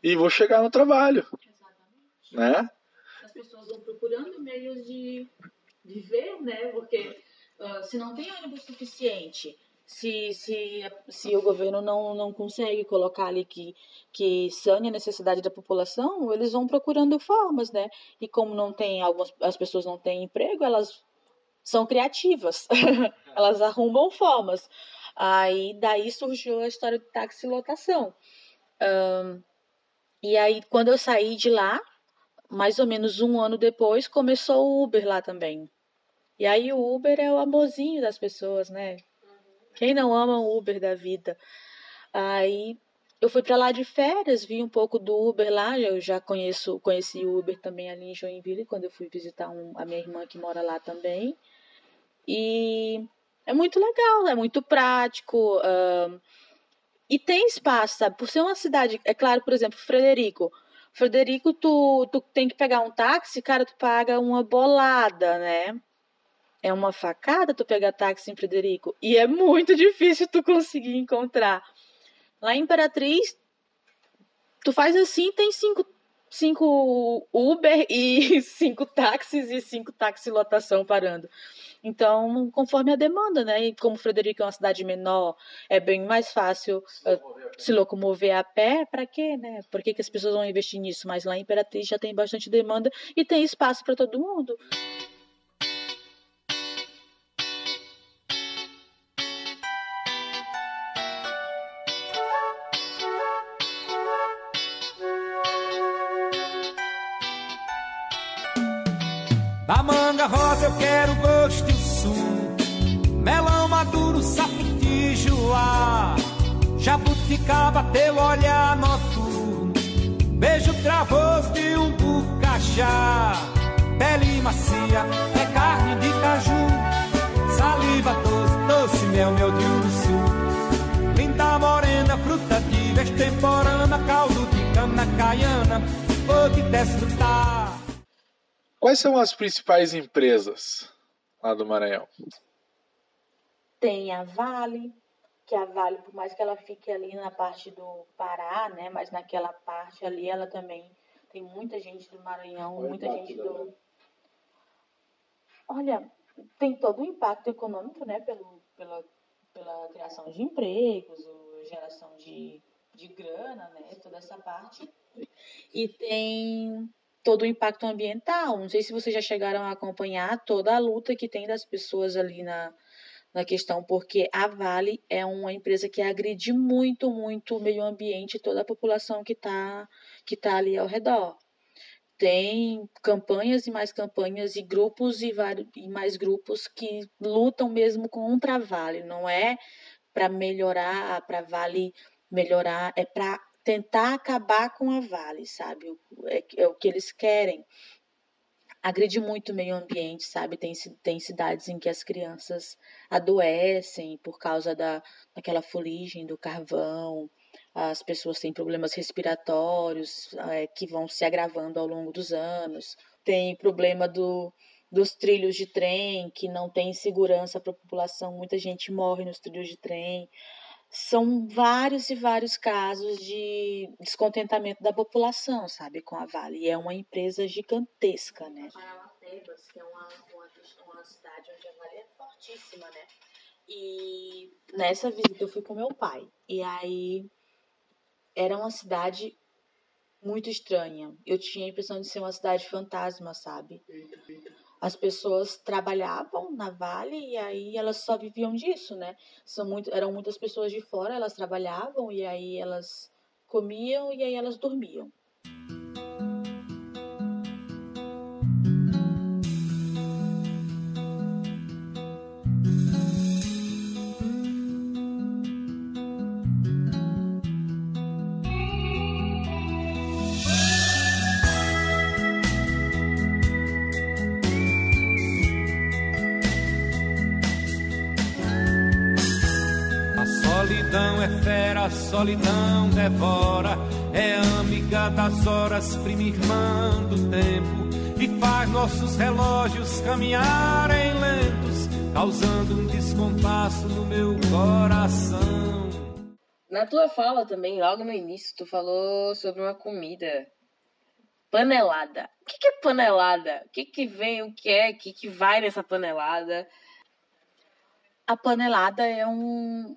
e vou chegar no trabalho, né?
as pessoas vão procurando meios de viver, né? Porque ah, se não tem ônibus suficiente, se, se, se o governo não, não consegue colocar ali que, que sane a necessidade da população, eles vão procurando formas, né? E como não tem algumas as pessoas não têm emprego, elas são criativas. elas arrumam formas. Aí daí surgiu a história de táxi lotação. Ahn, e aí quando eu saí de lá, mais ou menos um ano depois, começou o Uber lá também. E aí o Uber é o amorzinho das pessoas, né? Quem não ama o Uber da vida? Aí eu fui para lá de férias, vi um pouco do Uber lá, eu já conheço, conheci o Uber também ali em Joinville, quando eu fui visitar um- a minha irmã que mora lá também. E é muito legal, é muito prático. ahn, e tem espaço, sabe? Por ser uma cidade, é claro, por exemplo, Frederico. Frederico, tu, tu tem que pegar um táxi, cara, tu paga uma bolada, né? É uma facada tu pegar táxi em Frederico. E é muito difícil tu conseguir encontrar. Lá em Imperatriz, tu faz assim, tem cinco, cinco Uber e cinco táxis e cinco táxi lotação parando. Então, conforme a demanda, né? E como Frederico é uma cidade menor, é bem mais fácil eh, se locomover a pé, para quê, né? Por que, que as pessoas vão investir nisso? Mas lá em Imperatriz já tem bastante demanda e tem espaço para todo mundo.
Jabuticaba, teu olhar noturno Beijo travoso de um bucachá Pele macia, é carne de caju. Saliva doce, doce mel, meu de urso Linda morena, fruta de extemporânea Caldo de cana caiana, vou te desfrutar.
Quais são as principais empresas lá do Maranhão?
Tem a Vale, que a Vale, por mais que ela fique ali na parte do Pará, né? Mas naquela parte ali ela também tem muita gente do Maranhão,
Qual
muita gente do. Olha, tem todo o impacto econômico, né? Pelo, pela, pela criação de empregos, geração de, de grana, né? Toda essa parte. E tem todo o impacto ambiental. Não sei se vocês já chegaram a acompanhar toda a luta que tem das pessoas ali na, na questão, porque a Vale é uma empresa que agride muito, muito o meio ambiente e toda a população que está que tá ali ao redor. tem campanhas e mais campanhas e grupos e, vários, e mais grupos que lutam mesmo contra a Vale. Não é para melhorar, para Vale melhorar, é para tentar acabar com a Vale, sabe? É, é o que eles querem. Agride muito o meio ambiente, sabe? Tem, tem cidades em que as crianças adoecem por causa da, daquela fuligem do carvão, as pessoas têm problemas respiratórios é, que vão se agravando ao longo dos anos, tem problema do, dos trilhos de trem, que não tem segurança para a população, muita gente morre nos trilhos de trem. São vários e vários casos de descontentamento da população, sabe, com a Vale. E é uma empresa gigantesca, né? Parauapebas, que é uma, uma, uma cidade onde a Vale é fortíssima, né? E nessa visita eu fui com meu pai. E aí era uma cidade muito estranha. Eu tinha a impressão de ser uma cidade fantasma, sabe? As pessoas trabalhavam na Vale e aí elas só viviam disso, né? São muito, eram muitas pessoas de fora, elas trabalhavam e aí elas comiam e aí elas dormiam.
Solidão devora, é amiga das horas, prima irmã do tempo, e faz nossos relógios caminharem lentos, causando um descompasso no meu coração.
Na tua fala também, logo no início, tu falou sobre uma comida panelada. O que, que é panelada? O que, que vem, o que é, o que, que vai nessa panelada?
A panelada é um,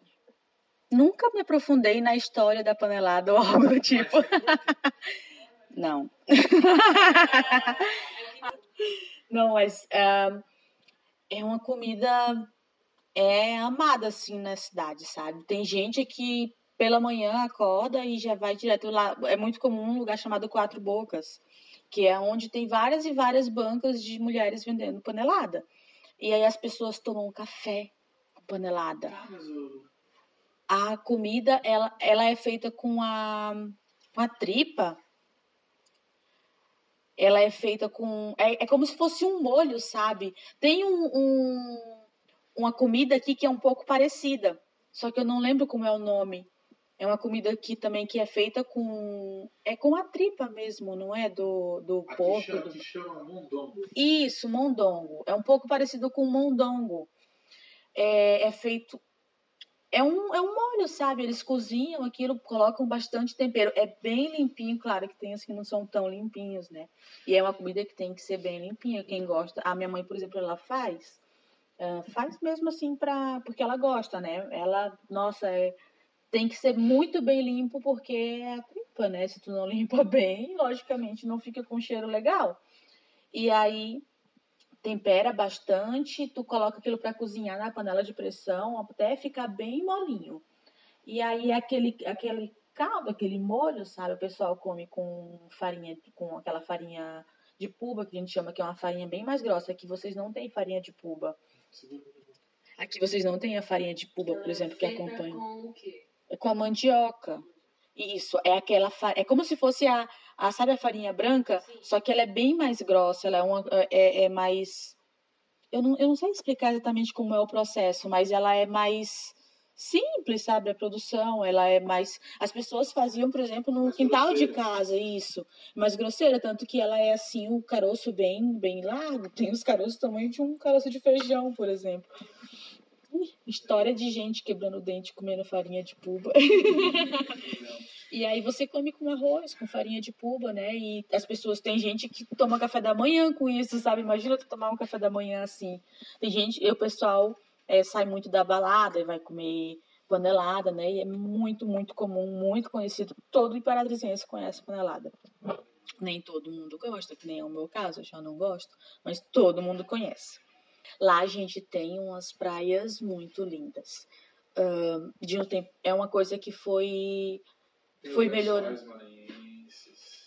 Nunca me aprofundei na história da panelada ou algo do tipo. Não. Não, mas uh, é uma comida é amada assim na cidade, sabe? Tem gente que pela manhã acorda e já vai direto lá. É muito comum um lugar chamado Quatro Bocas, que é onde tem várias e várias bancas de mulheres vendendo panelada. E aí as pessoas tomam café com panelada a comida ela, ela é feita com a, com a tripa. Ela é feita com. É, é como se fosse um molho, sabe? Tem um, um, uma comida aqui que é um pouco parecida, só que eu não lembro como é o nome. É uma comida aqui também que é feita com. É com a tripa mesmo, não é? Do, do aqui porco. Chama, do...
chama mondongo.
Isso, mondongo. É um pouco parecido com mondongo. É, é feito é um, é um molho, sabe? Eles cozinham aquilo, colocam bastante tempero. É bem limpinho, claro que tem os que não são tão limpinhos, né? E é uma comida que tem que ser bem limpinha. Quem gosta. A minha mãe, por exemplo, ela faz. Uh, faz mesmo assim pra. Porque ela gosta, né? Ela, nossa, é, tem que ser muito bem limpo, porque é a tripa, né? Se tu não limpa bem, logicamente não fica com cheiro legal. E aí tempera bastante, tu coloca aquilo para cozinhar na panela de pressão até ficar bem molinho. E aí aquele aquele caldo, aquele molho, sabe, o pessoal come com farinha, com aquela farinha de puba que a gente chama que é uma farinha bem mais grossa. Aqui vocês não têm farinha de puba. Aqui vocês não têm a farinha de puba, por exemplo, que acompanha.
Com o quê?
É com a mandioca. Isso, é aquela é como se fosse a, a sabe a farinha branca, Sim. só que ela é bem mais grossa, ela é, uma, é, é mais eu não, eu não sei explicar exatamente como é o processo, mas ela é mais simples, sabe, a produção, ela é mais as pessoas faziam, por exemplo, no mais quintal grosseira. de casa, isso, mais grosseira, tanto que ela é assim, o caroço bem bem largo, tem os caroços tamanho de um caroço de feijão, por exemplo. História de gente quebrando o dente comendo farinha de puba. e aí você come com arroz, com farinha de puba, né? E as pessoas, tem gente que toma café da manhã com isso, sabe? Imagina tu tomar um café da manhã assim. Tem gente, o pessoal é, sai muito da balada e vai comer panelada, né? E é muito, muito comum, muito conhecido. Todo imperatrizense conhece panelada. Nem todo mundo gosta, que nem é o meu caso, eu já não gosto, mas todo mundo conhece. Lá a gente tem umas praias muito lindas. Uh, de um tempo, é uma coisa que foi foi melhorando.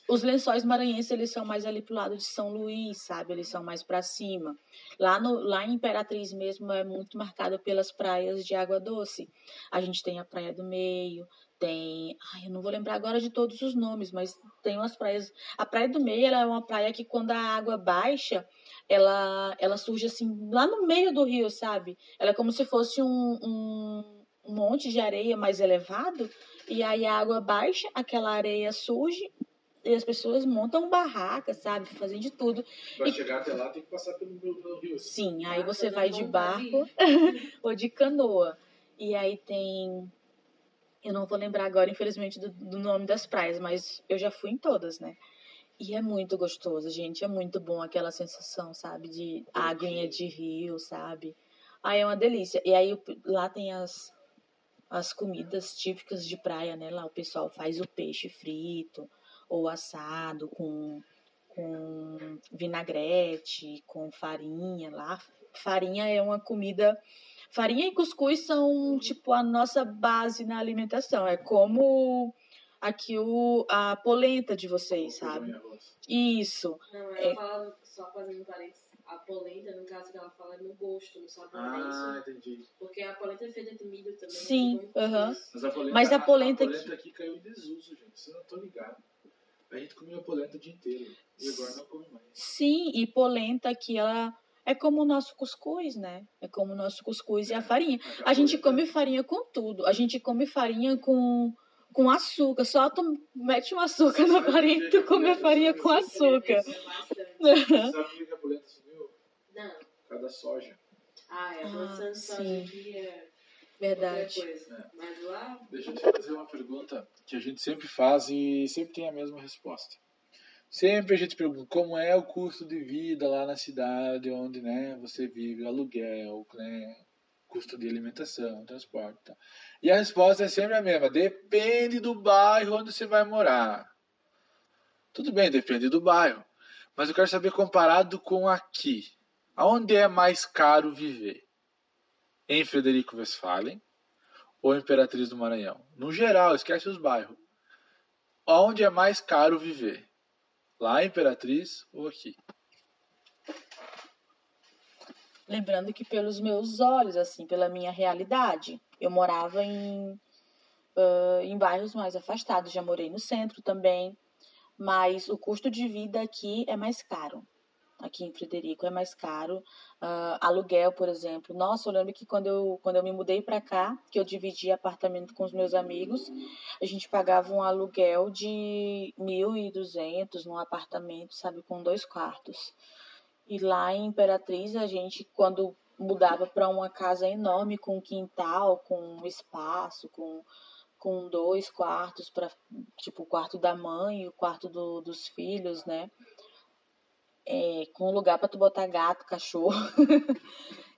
os lençóis maranhenses, eles são mais ali pro lado de São Luís, sabe? Eles são mais para cima. Lá, no, lá em Imperatriz mesmo é muito marcado pelas praias de água doce. A gente tem a Praia do Meio, tem... Ai, eu não vou lembrar agora de todos os nomes, mas tem umas praias... A Praia do Meio, ela é uma praia que quando a água baixa, ela, ela surge assim, lá no meio do rio, sabe? Ela é como se fosse um, um, um monte de areia mais elevado, e aí a água baixa, aquela areia surge e as pessoas montam barraca, sabe? Fazem de tudo.
Pra e... chegar até lá tem que passar pelo, pelo rio.
Sim, aí ah, você vai de barco ou de canoa. E aí tem. Eu não vou lembrar agora, infelizmente, do, do, nome das praias, mas eu já fui em todas, né? E é muito gostoso, gente. É muito bom aquela sensação, sabe? De aguinha de rio, sabe? Aí é uma delícia. E aí lá tem as, as comidas típicas de praia, né? Lá o pessoal faz o peixe frito ou assado com, com vinagrete, com farinha lá. Farinha é uma comida. Farinha e cuscuz são tipo a nossa base na alimentação. É como aqui o, a polenta de vocês, sabe? Isso.
Não, ela é... fala, só fazendo parênteses, a polenta, no caso que ela fala, é no gosto, no sabor.
É ah, entendi.
Porque a polenta é feita de milho também.
Sim, aham.
Mas a polenta,
Mas a polenta,
a, a polenta aqui caiu em desuso, gente. Você não tô ligado. A gente comia polenta o dia inteiro. E agora não come mais.
Sim, e polenta que ela é como o nosso cuscuz, né? É como o nosso cuscuz é, e a farinha. A, a gente come farinha com tudo. A gente come farinha com, com açúcar. Só tu mete um açúcar na farinha e tu come a farinha com açúcar.
Sabe por que a polenta sumiu?
Não.
Por causa da soja.
Ah, é. Ah, é
Verdade.
É. Mas lá.
Deixa eu te fazer uma pergunta que a gente sempre faz e sempre tem a mesma resposta. Sempre a gente pergunta como é o custo de vida lá na cidade onde né, você vive, aluguel, né, custo de alimentação, transporte. Tá. E a resposta é sempre a mesma: depende do bairro onde você vai morar. Tudo bem, depende do bairro. Mas eu quero saber comparado com aqui. Aonde é mais caro viver? em Frederico Westphalen ou Imperatriz do Maranhão. No geral, esquece os bairros. Onde é mais caro viver? Lá em Imperatriz ou aqui?
Lembrando que pelos meus olhos, assim, pela minha realidade, eu morava em, uh, em bairros mais afastados, já morei no centro também, mas o custo de vida aqui é mais caro aqui em Frederico é mais caro. Uh, aluguel, por exemplo. Nossa, eu lembro que quando eu, quando eu me mudei para cá, que eu dividi apartamento com os meus amigos, a gente pagava um aluguel de 1.200 num apartamento, sabe, com dois quartos. E lá em Imperatriz, a gente, quando mudava para uma casa enorme, com quintal, com espaço, com com dois quartos para tipo o quarto da mãe e o quarto do, dos filhos, né? É, com lugar para tu botar gato, cachorro.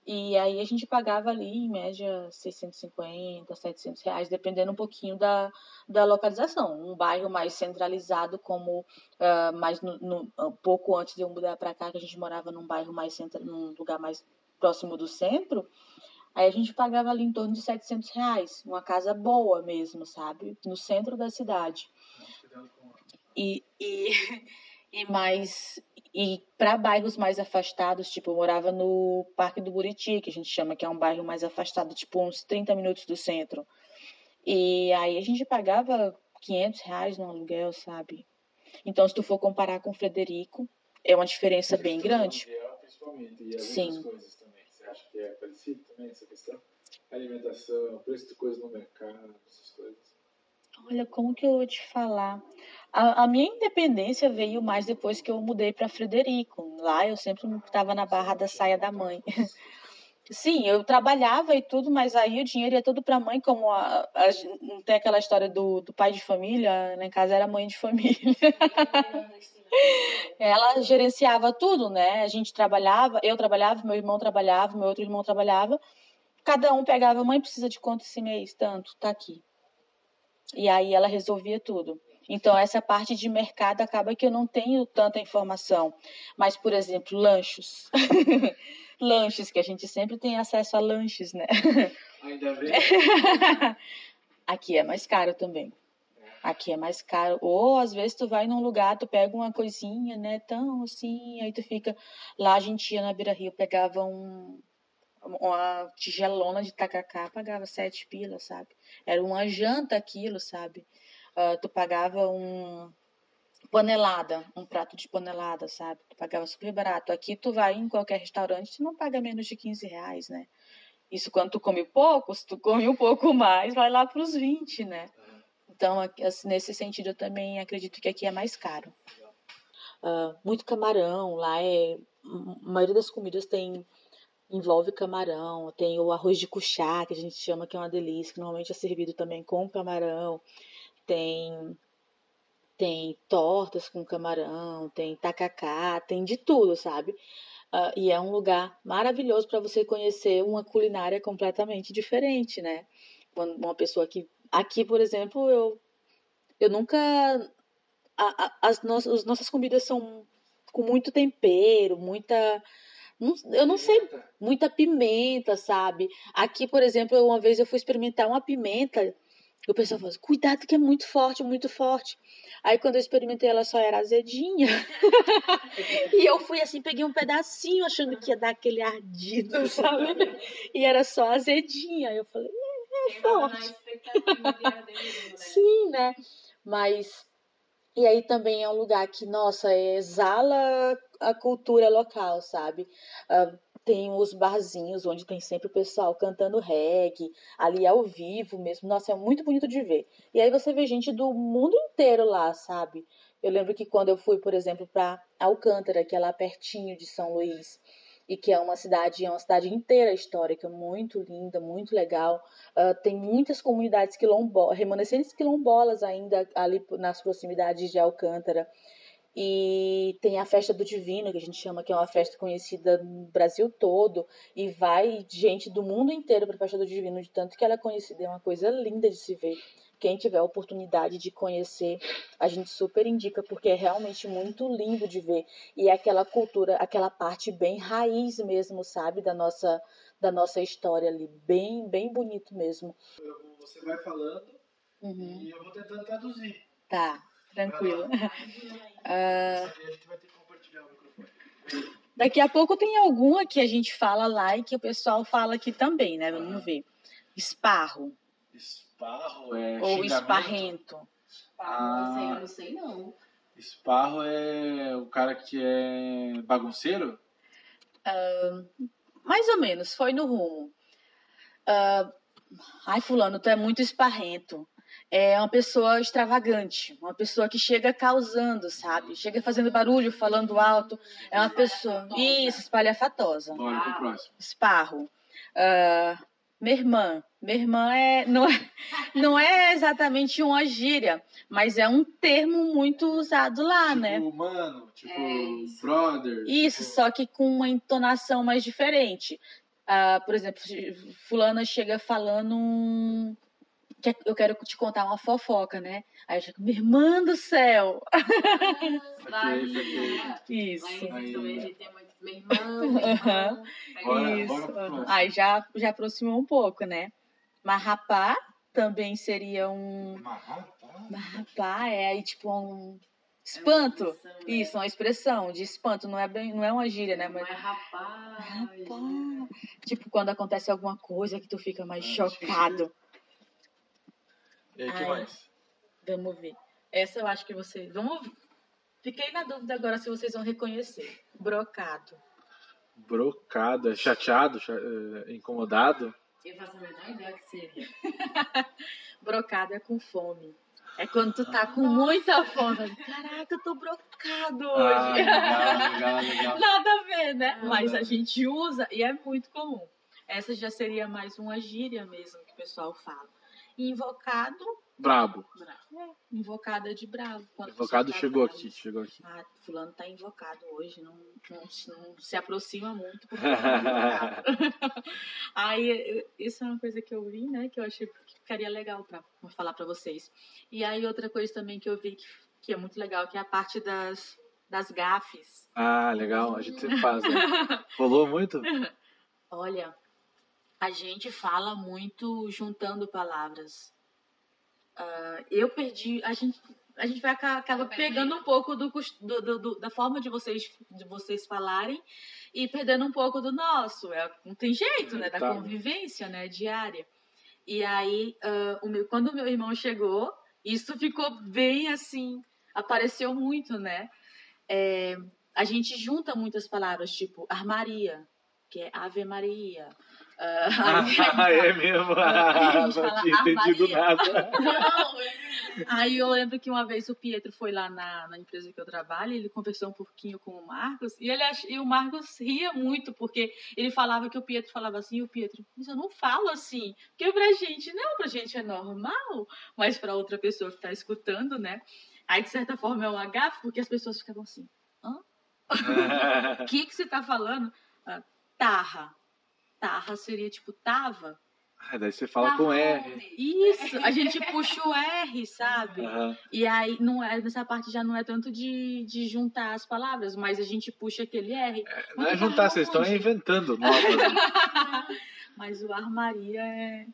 e aí a gente pagava ali, em média, 650, 700 reais, dependendo um pouquinho da, da localização. Um bairro mais centralizado, como uh, mais no, no, um pouco antes de eu mudar para cá, que a gente morava num bairro mais central, num lugar mais próximo do centro, Aí a gente pagava ali em torno de 700 reais, uma casa boa mesmo, sabe? No centro da cidade. E, e, e mais e para bairros mais afastados, tipo, eu morava no Parque do Buriti, que a gente chama que é um bairro mais afastado, tipo uns 30 minutos do centro. E aí a gente pagava 500 reais no aluguel, sabe? Então, se tu for comparar com o Frederico, é uma diferença bem grande.
Aluguel, principalmente, e Sim. coisas também. Você acha que é parecido também essa questão? Alimentação, preço de coisas no mercado, essas coisas.
Olha, como que eu vou te falar? A, a, minha independência veio mais depois que eu mudei para Frederico. Lá eu sempre estava na barra da saia da mãe. Sim, eu trabalhava e tudo, mas aí o dinheiro ia todo para a mãe, como a, a, não tem aquela história do, do pai de família, lá em casa era mãe de família. Ela gerenciava tudo, né? A gente trabalhava, eu trabalhava, meu irmão trabalhava, meu outro irmão trabalhava. Cada um pegava, mãe precisa de quanto esse mês? Tanto, tá aqui. E aí ela resolvia tudo. Então, essa parte de mercado acaba que eu não tenho tanta informação. Mas, por exemplo, lanchos. lanches, que a gente sempre tem acesso a lanches, né?
Ainda bem.
Aqui é mais caro também. Aqui é mais caro. Ou às vezes tu vai num lugar, tu pega uma coisinha, né? Tão assim, aí tu fica. Lá a gente ia na Beira Rio, pegava um, uma tigelona de tacacá, pagava sete pilas, sabe? Era uma janta aquilo, sabe? Uh, tu pagava um panelada, um prato de panelada, sabe? Tu pagava super barato. Aqui tu vai em qualquer restaurante, tu não paga menos de 15 reais, né? Isso quando tu come pouco, se tu come um pouco mais, vai lá para os 20, né? Então, assim, nesse sentido, eu também acredito que aqui é mais caro. Uh, muito camarão, lá é. A maioria das comidas tem envolve camarão, tem o arroz de cuchá, que a gente chama que é uma delícia, que normalmente é servido também com camarão. Tem tem tortas com camarão, tem tacacá, tem de tudo, sabe? Uh, e é um lugar maravilhoso para você conhecer uma culinária completamente diferente, né? Uma pessoa que. Aqui, por exemplo, eu, eu nunca. A, a, as, no, as nossas comidas são com muito tempero, muita. Eu não sei, muita pimenta, sabe? Aqui, por exemplo, uma vez eu fui experimentar uma pimenta e o pessoal falou assim, cuidado que é muito forte, muito forte. Aí quando eu experimentei, ela só era azedinha. e eu fui assim, peguei um pedacinho achando que ia dar aquele ardido, sabe? E era só azedinha. Aí eu falei, é, é forte. Né? Sim, né? Mas. E aí também é um lugar que, nossa, exala a cultura local, sabe? Uh, tem os barzinhos onde tem sempre o pessoal cantando reggae, ali ao vivo mesmo. Nossa, é muito bonito de ver. E aí você vê gente do mundo inteiro lá, sabe? Eu lembro que quando eu fui, por exemplo, para Alcântara, que é lá pertinho de São Luís, e que é uma cidade, é uma cidade inteira histórica, muito linda, muito legal. Uh, tem muitas comunidades quilombolas, remanescentes quilombolas ainda ali nas proximidades de Alcântara. E tem a festa do Divino, que a gente chama, que é uma festa conhecida no Brasil todo. E vai gente do mundo inteiro para a festa do Divino, de tanto que ela é conhecida. É uma coisa linda de se ver. Quem tiver a oportunidade de conhecer, a gente super indica, porque é realmente muito lindo de ver. E é aquela cultura, aquela parte bem raiz mesmo, sabe? Da nossa, da nossa história ali. Bem, bem bonito mesmo.
Você vai falando uhum. e eu vou tentando traduzir.
Tá. Tranquilo. Uh, daqui a pouco tem alguma que a gente fala lá e que o pessoal fala aqui também, né? Vamos ver. Esparro.
Esparro é.
Ou esparrento.
Esparro, ah, não sei, não.
Esparro é o cara que é bagunceiro?
Uh, mais ou menos, foi no rumo. Uh, ai, fulano, tu é muito esparrento é uma pessoa extravagante, uma pessoa que chega causando, sabe? Chega fazendo barulho, falando alto. É uma pessoa. Isso, espalhafatosa.
Bora pro próximo.
Esparro. Uh, minha irmã. Minha irmã é não, é. não é exatamente uma gíria, mas é um termo muito usado lá,
tipo,
né?
Humano, tipo é brother.
Isso,
tipo...
só que com uma entonação mais diferente. Uh, por exemplo, fulana chega falando que eu quero te contar uma fofoca, né? Aí eu chego, minha irmã do céu!
Isso.
Aí,
também a gente tem muito minha irmã, minha irmã.
Bora, Isso. Bora aí já, já aproximou um pouco, né? Marrapá também seria um.
Marrapá?
Marrapá é aí tipo um. Espanto. É uma né? Isso, uma expressão de espanto. Não é, bem, não é uma gíria, né?
Mas... Marrapá.
Marrapá. Tipo, quando acontece alguma coisa que tu fica mais ah, chocado.
E aí, que Ai, mais?
Vamos ver. Essa eu acho que vocês. Vamos. Fiquei na dúvida agora se vocês vão reconhecer. Brocado.
Brocado? É chateado? É incomodado?
Eu faço a menor ideia que seria.
brocado é com fome. É quando tu tá com muita fome. Caraca, eu tô brocado hoje. Ah,
legal, legal, legal.
Nada a ver, né? Mas a gente usa e é muito comum. Essa já seria mais uma gíria mesmo que o pessoal fala invocado.
Brabo.
É, invocada de bravo.
invocado tá chegou aqui, chegou aqui.
Ah, fulano tá invocado hoje, não, não, não se aproxima muito porque Aí, isso é uma coisa que eu vi, né, que eu achei que ficaria legal para falar para vocês. E aí, outra coisa também que eu vi que, que é muito legal, que é a parte das, das gafes.
Ah, legal, a gente sempre faz, né? Rolou muito?
Olha, a gente fala muito juntando palavras. Uh, eu perdi. A gente, a gente vai acaba pegando um pouco do, do, do, da forma de vocês, de vocês falarem e perdendo um pouco do nosso. É, não tem jeito, né? Da convivência, né? Diária. E aí, uh, o meu, quando o meu irmão chegou, isso ficou bem assim, apareceu muito, né? É, a gente junta muitas palavras, tipo armaria, que é Ave Maria,
Uh, ah, é mesmo? Ah, não tinha entendido nada.
Não, aí eu lembro que uma vez o Pietro foi lá na, na empresa que eu trabalho, ele conversou um pouquinho com o Marcos, e, ele ach... e o Marcos ria muito, porque ele falava que o Pietro falava assim, e o Pietro, mas eu não falo assim, porque pra gente, não, pra gente é normal, mas pra outra pessoa que tá escutando, né? Aí, de certa forma, é um agafe, porque as pessoas ficavam assim, hã? O que que você tá falando? Ah, tarra tarra seria tipo tava.
Ah, daí você fala com R.
Isso, a gente puxa o R, sabe? Uhum. E aí não é, nessa parte já não é tanto de, de juntar as palavras, mas a gente puxa aquele R.
É, não é juntar, vocês estão inventando novas.
mas o armaria é.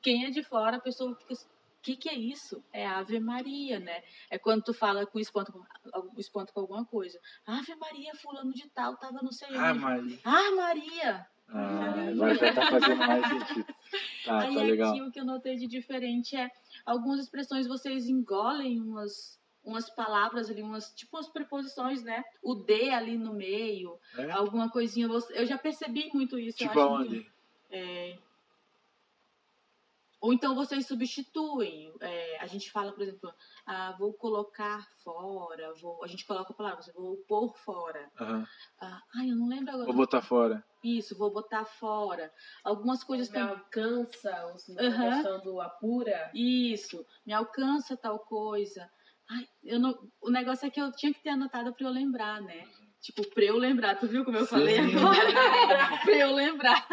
Quem é de fora, a pessoa fica. O que, que é isso? É Ave Maria, né? É quando tu fala com espanto, espanto com alguma coisa. Ave Maria, fulano de tal, tava no sei
Ah, Maria.
Ah, Maria.
Ah, agora já tá fazendo mais sentido. Tá,
Aí
tá legal.
aqui o que eu notei de diferente é algumas expressões vocês engolem umas umas palavras ali, umas tipo umas preposições, né? O D ali no meio, é? alguma coisinha. Eu já percebi muito isso.
Tipo aonde?
É, ou então vocês substituem. É, a gente fala, por exemplo, ah, vou colocar fora, vou, a gente coloca a palavra, vou pôr fora.
Uhum.
Ah, eu não lembro agora.
Vou botar fora.
Isso, vou botar fora. Algumas coisas
me alcança, ou se uhum. questão do apura.
Isso, me alcança tal coisa. Ai, eu não, o negócio é que eu tinha que ter anotado para eu lembrar, né? Tipo, pra eu lembrar, tu viu como eu Sim. falei agora? pra eu lembrar.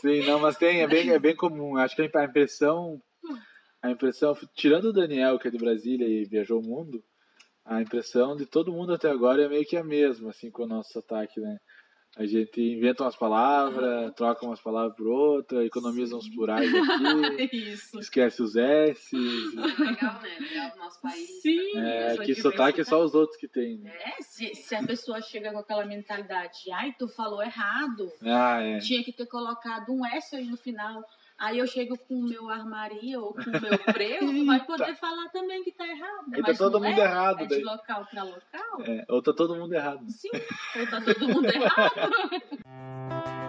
Sim, não, mas tem, é bem, é bem comum. Acho que a impressão, a impressão, tirando o Daniel, que é de Brasília e viajou o mundo, a impressão de todo mundo até agora é meio que a mesma, assim, com o nosso sotaque, né? A gente inventa umas palavras, troca umas palavras por outra, economiza uns plurais aqui, esquece os S.
Legal, né? Legal do nosso país.
Sim.
É, aqui sotaque é só os outros que tem.
Né? É, se, se a pessoa chega com aquela mentalidade, ai, tu falou errado,
ah, é.
tinha que ter colocado um S aí no final. Aí eu chego com o meu armaria ou com o meu prego, vai poder falar também que tá errado.
Aí tá todo mundo
é,
errado.
É
daí.
de local para local.
É, ou tá todo mundo errado.
Sim, ou tá todo mundo errado.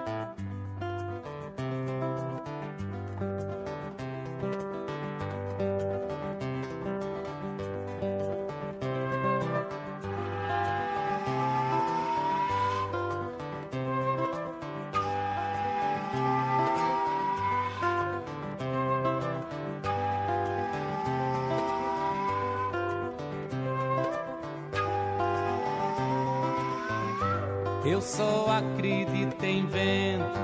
Eu só acredito em vento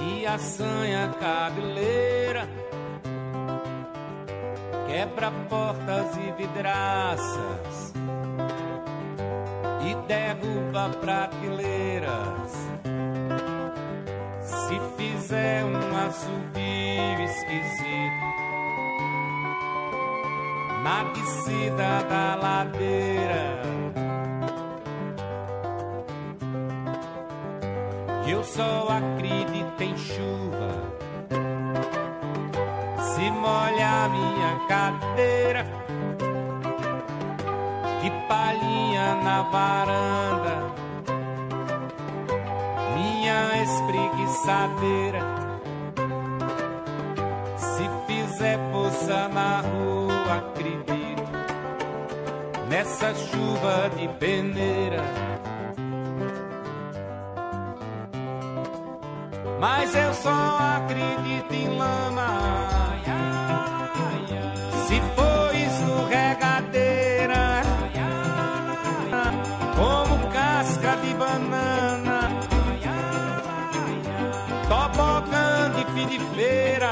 e assanha cabeleira, quebra portas e vidraças e derruba prateleiras. Se fizer um assobio esquisito na descida da ladeira. Eu só acredito em chuva. Se molha minha cadeira e palhinha na varanda, minha espreguiçadeira. Se fizer poça na rua, acredito nessa chuva de peneira. Mas eu só acredito em lama. Se for escorregadeira, como casca de banana, tobogã de fim de feira.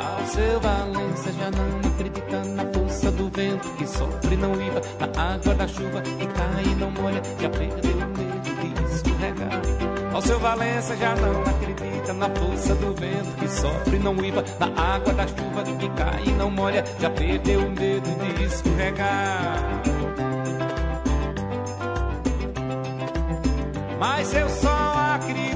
Ao seu Valença já não acredita na força do vento que sofre não viva na água da chuva e cai e não molha, já perdeu o medo de escorregar. Ao seu Valença já não acredita na força do vento que sofre e não uiva, na água da chuva que cai e não molha, já perdeu o medo de escorregar. Mas eu só acredito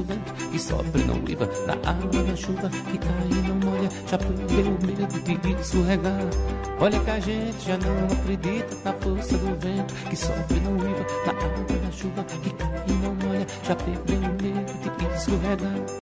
vento que sopra e não uiva, na água da chuva que cai e não molha, já perdeu o medo de escorregar. Olha que a gente já não acredita na força do vento que sopra e não uiva, na água da chuva que cai e não molha, já perdeu o medo de escorregar.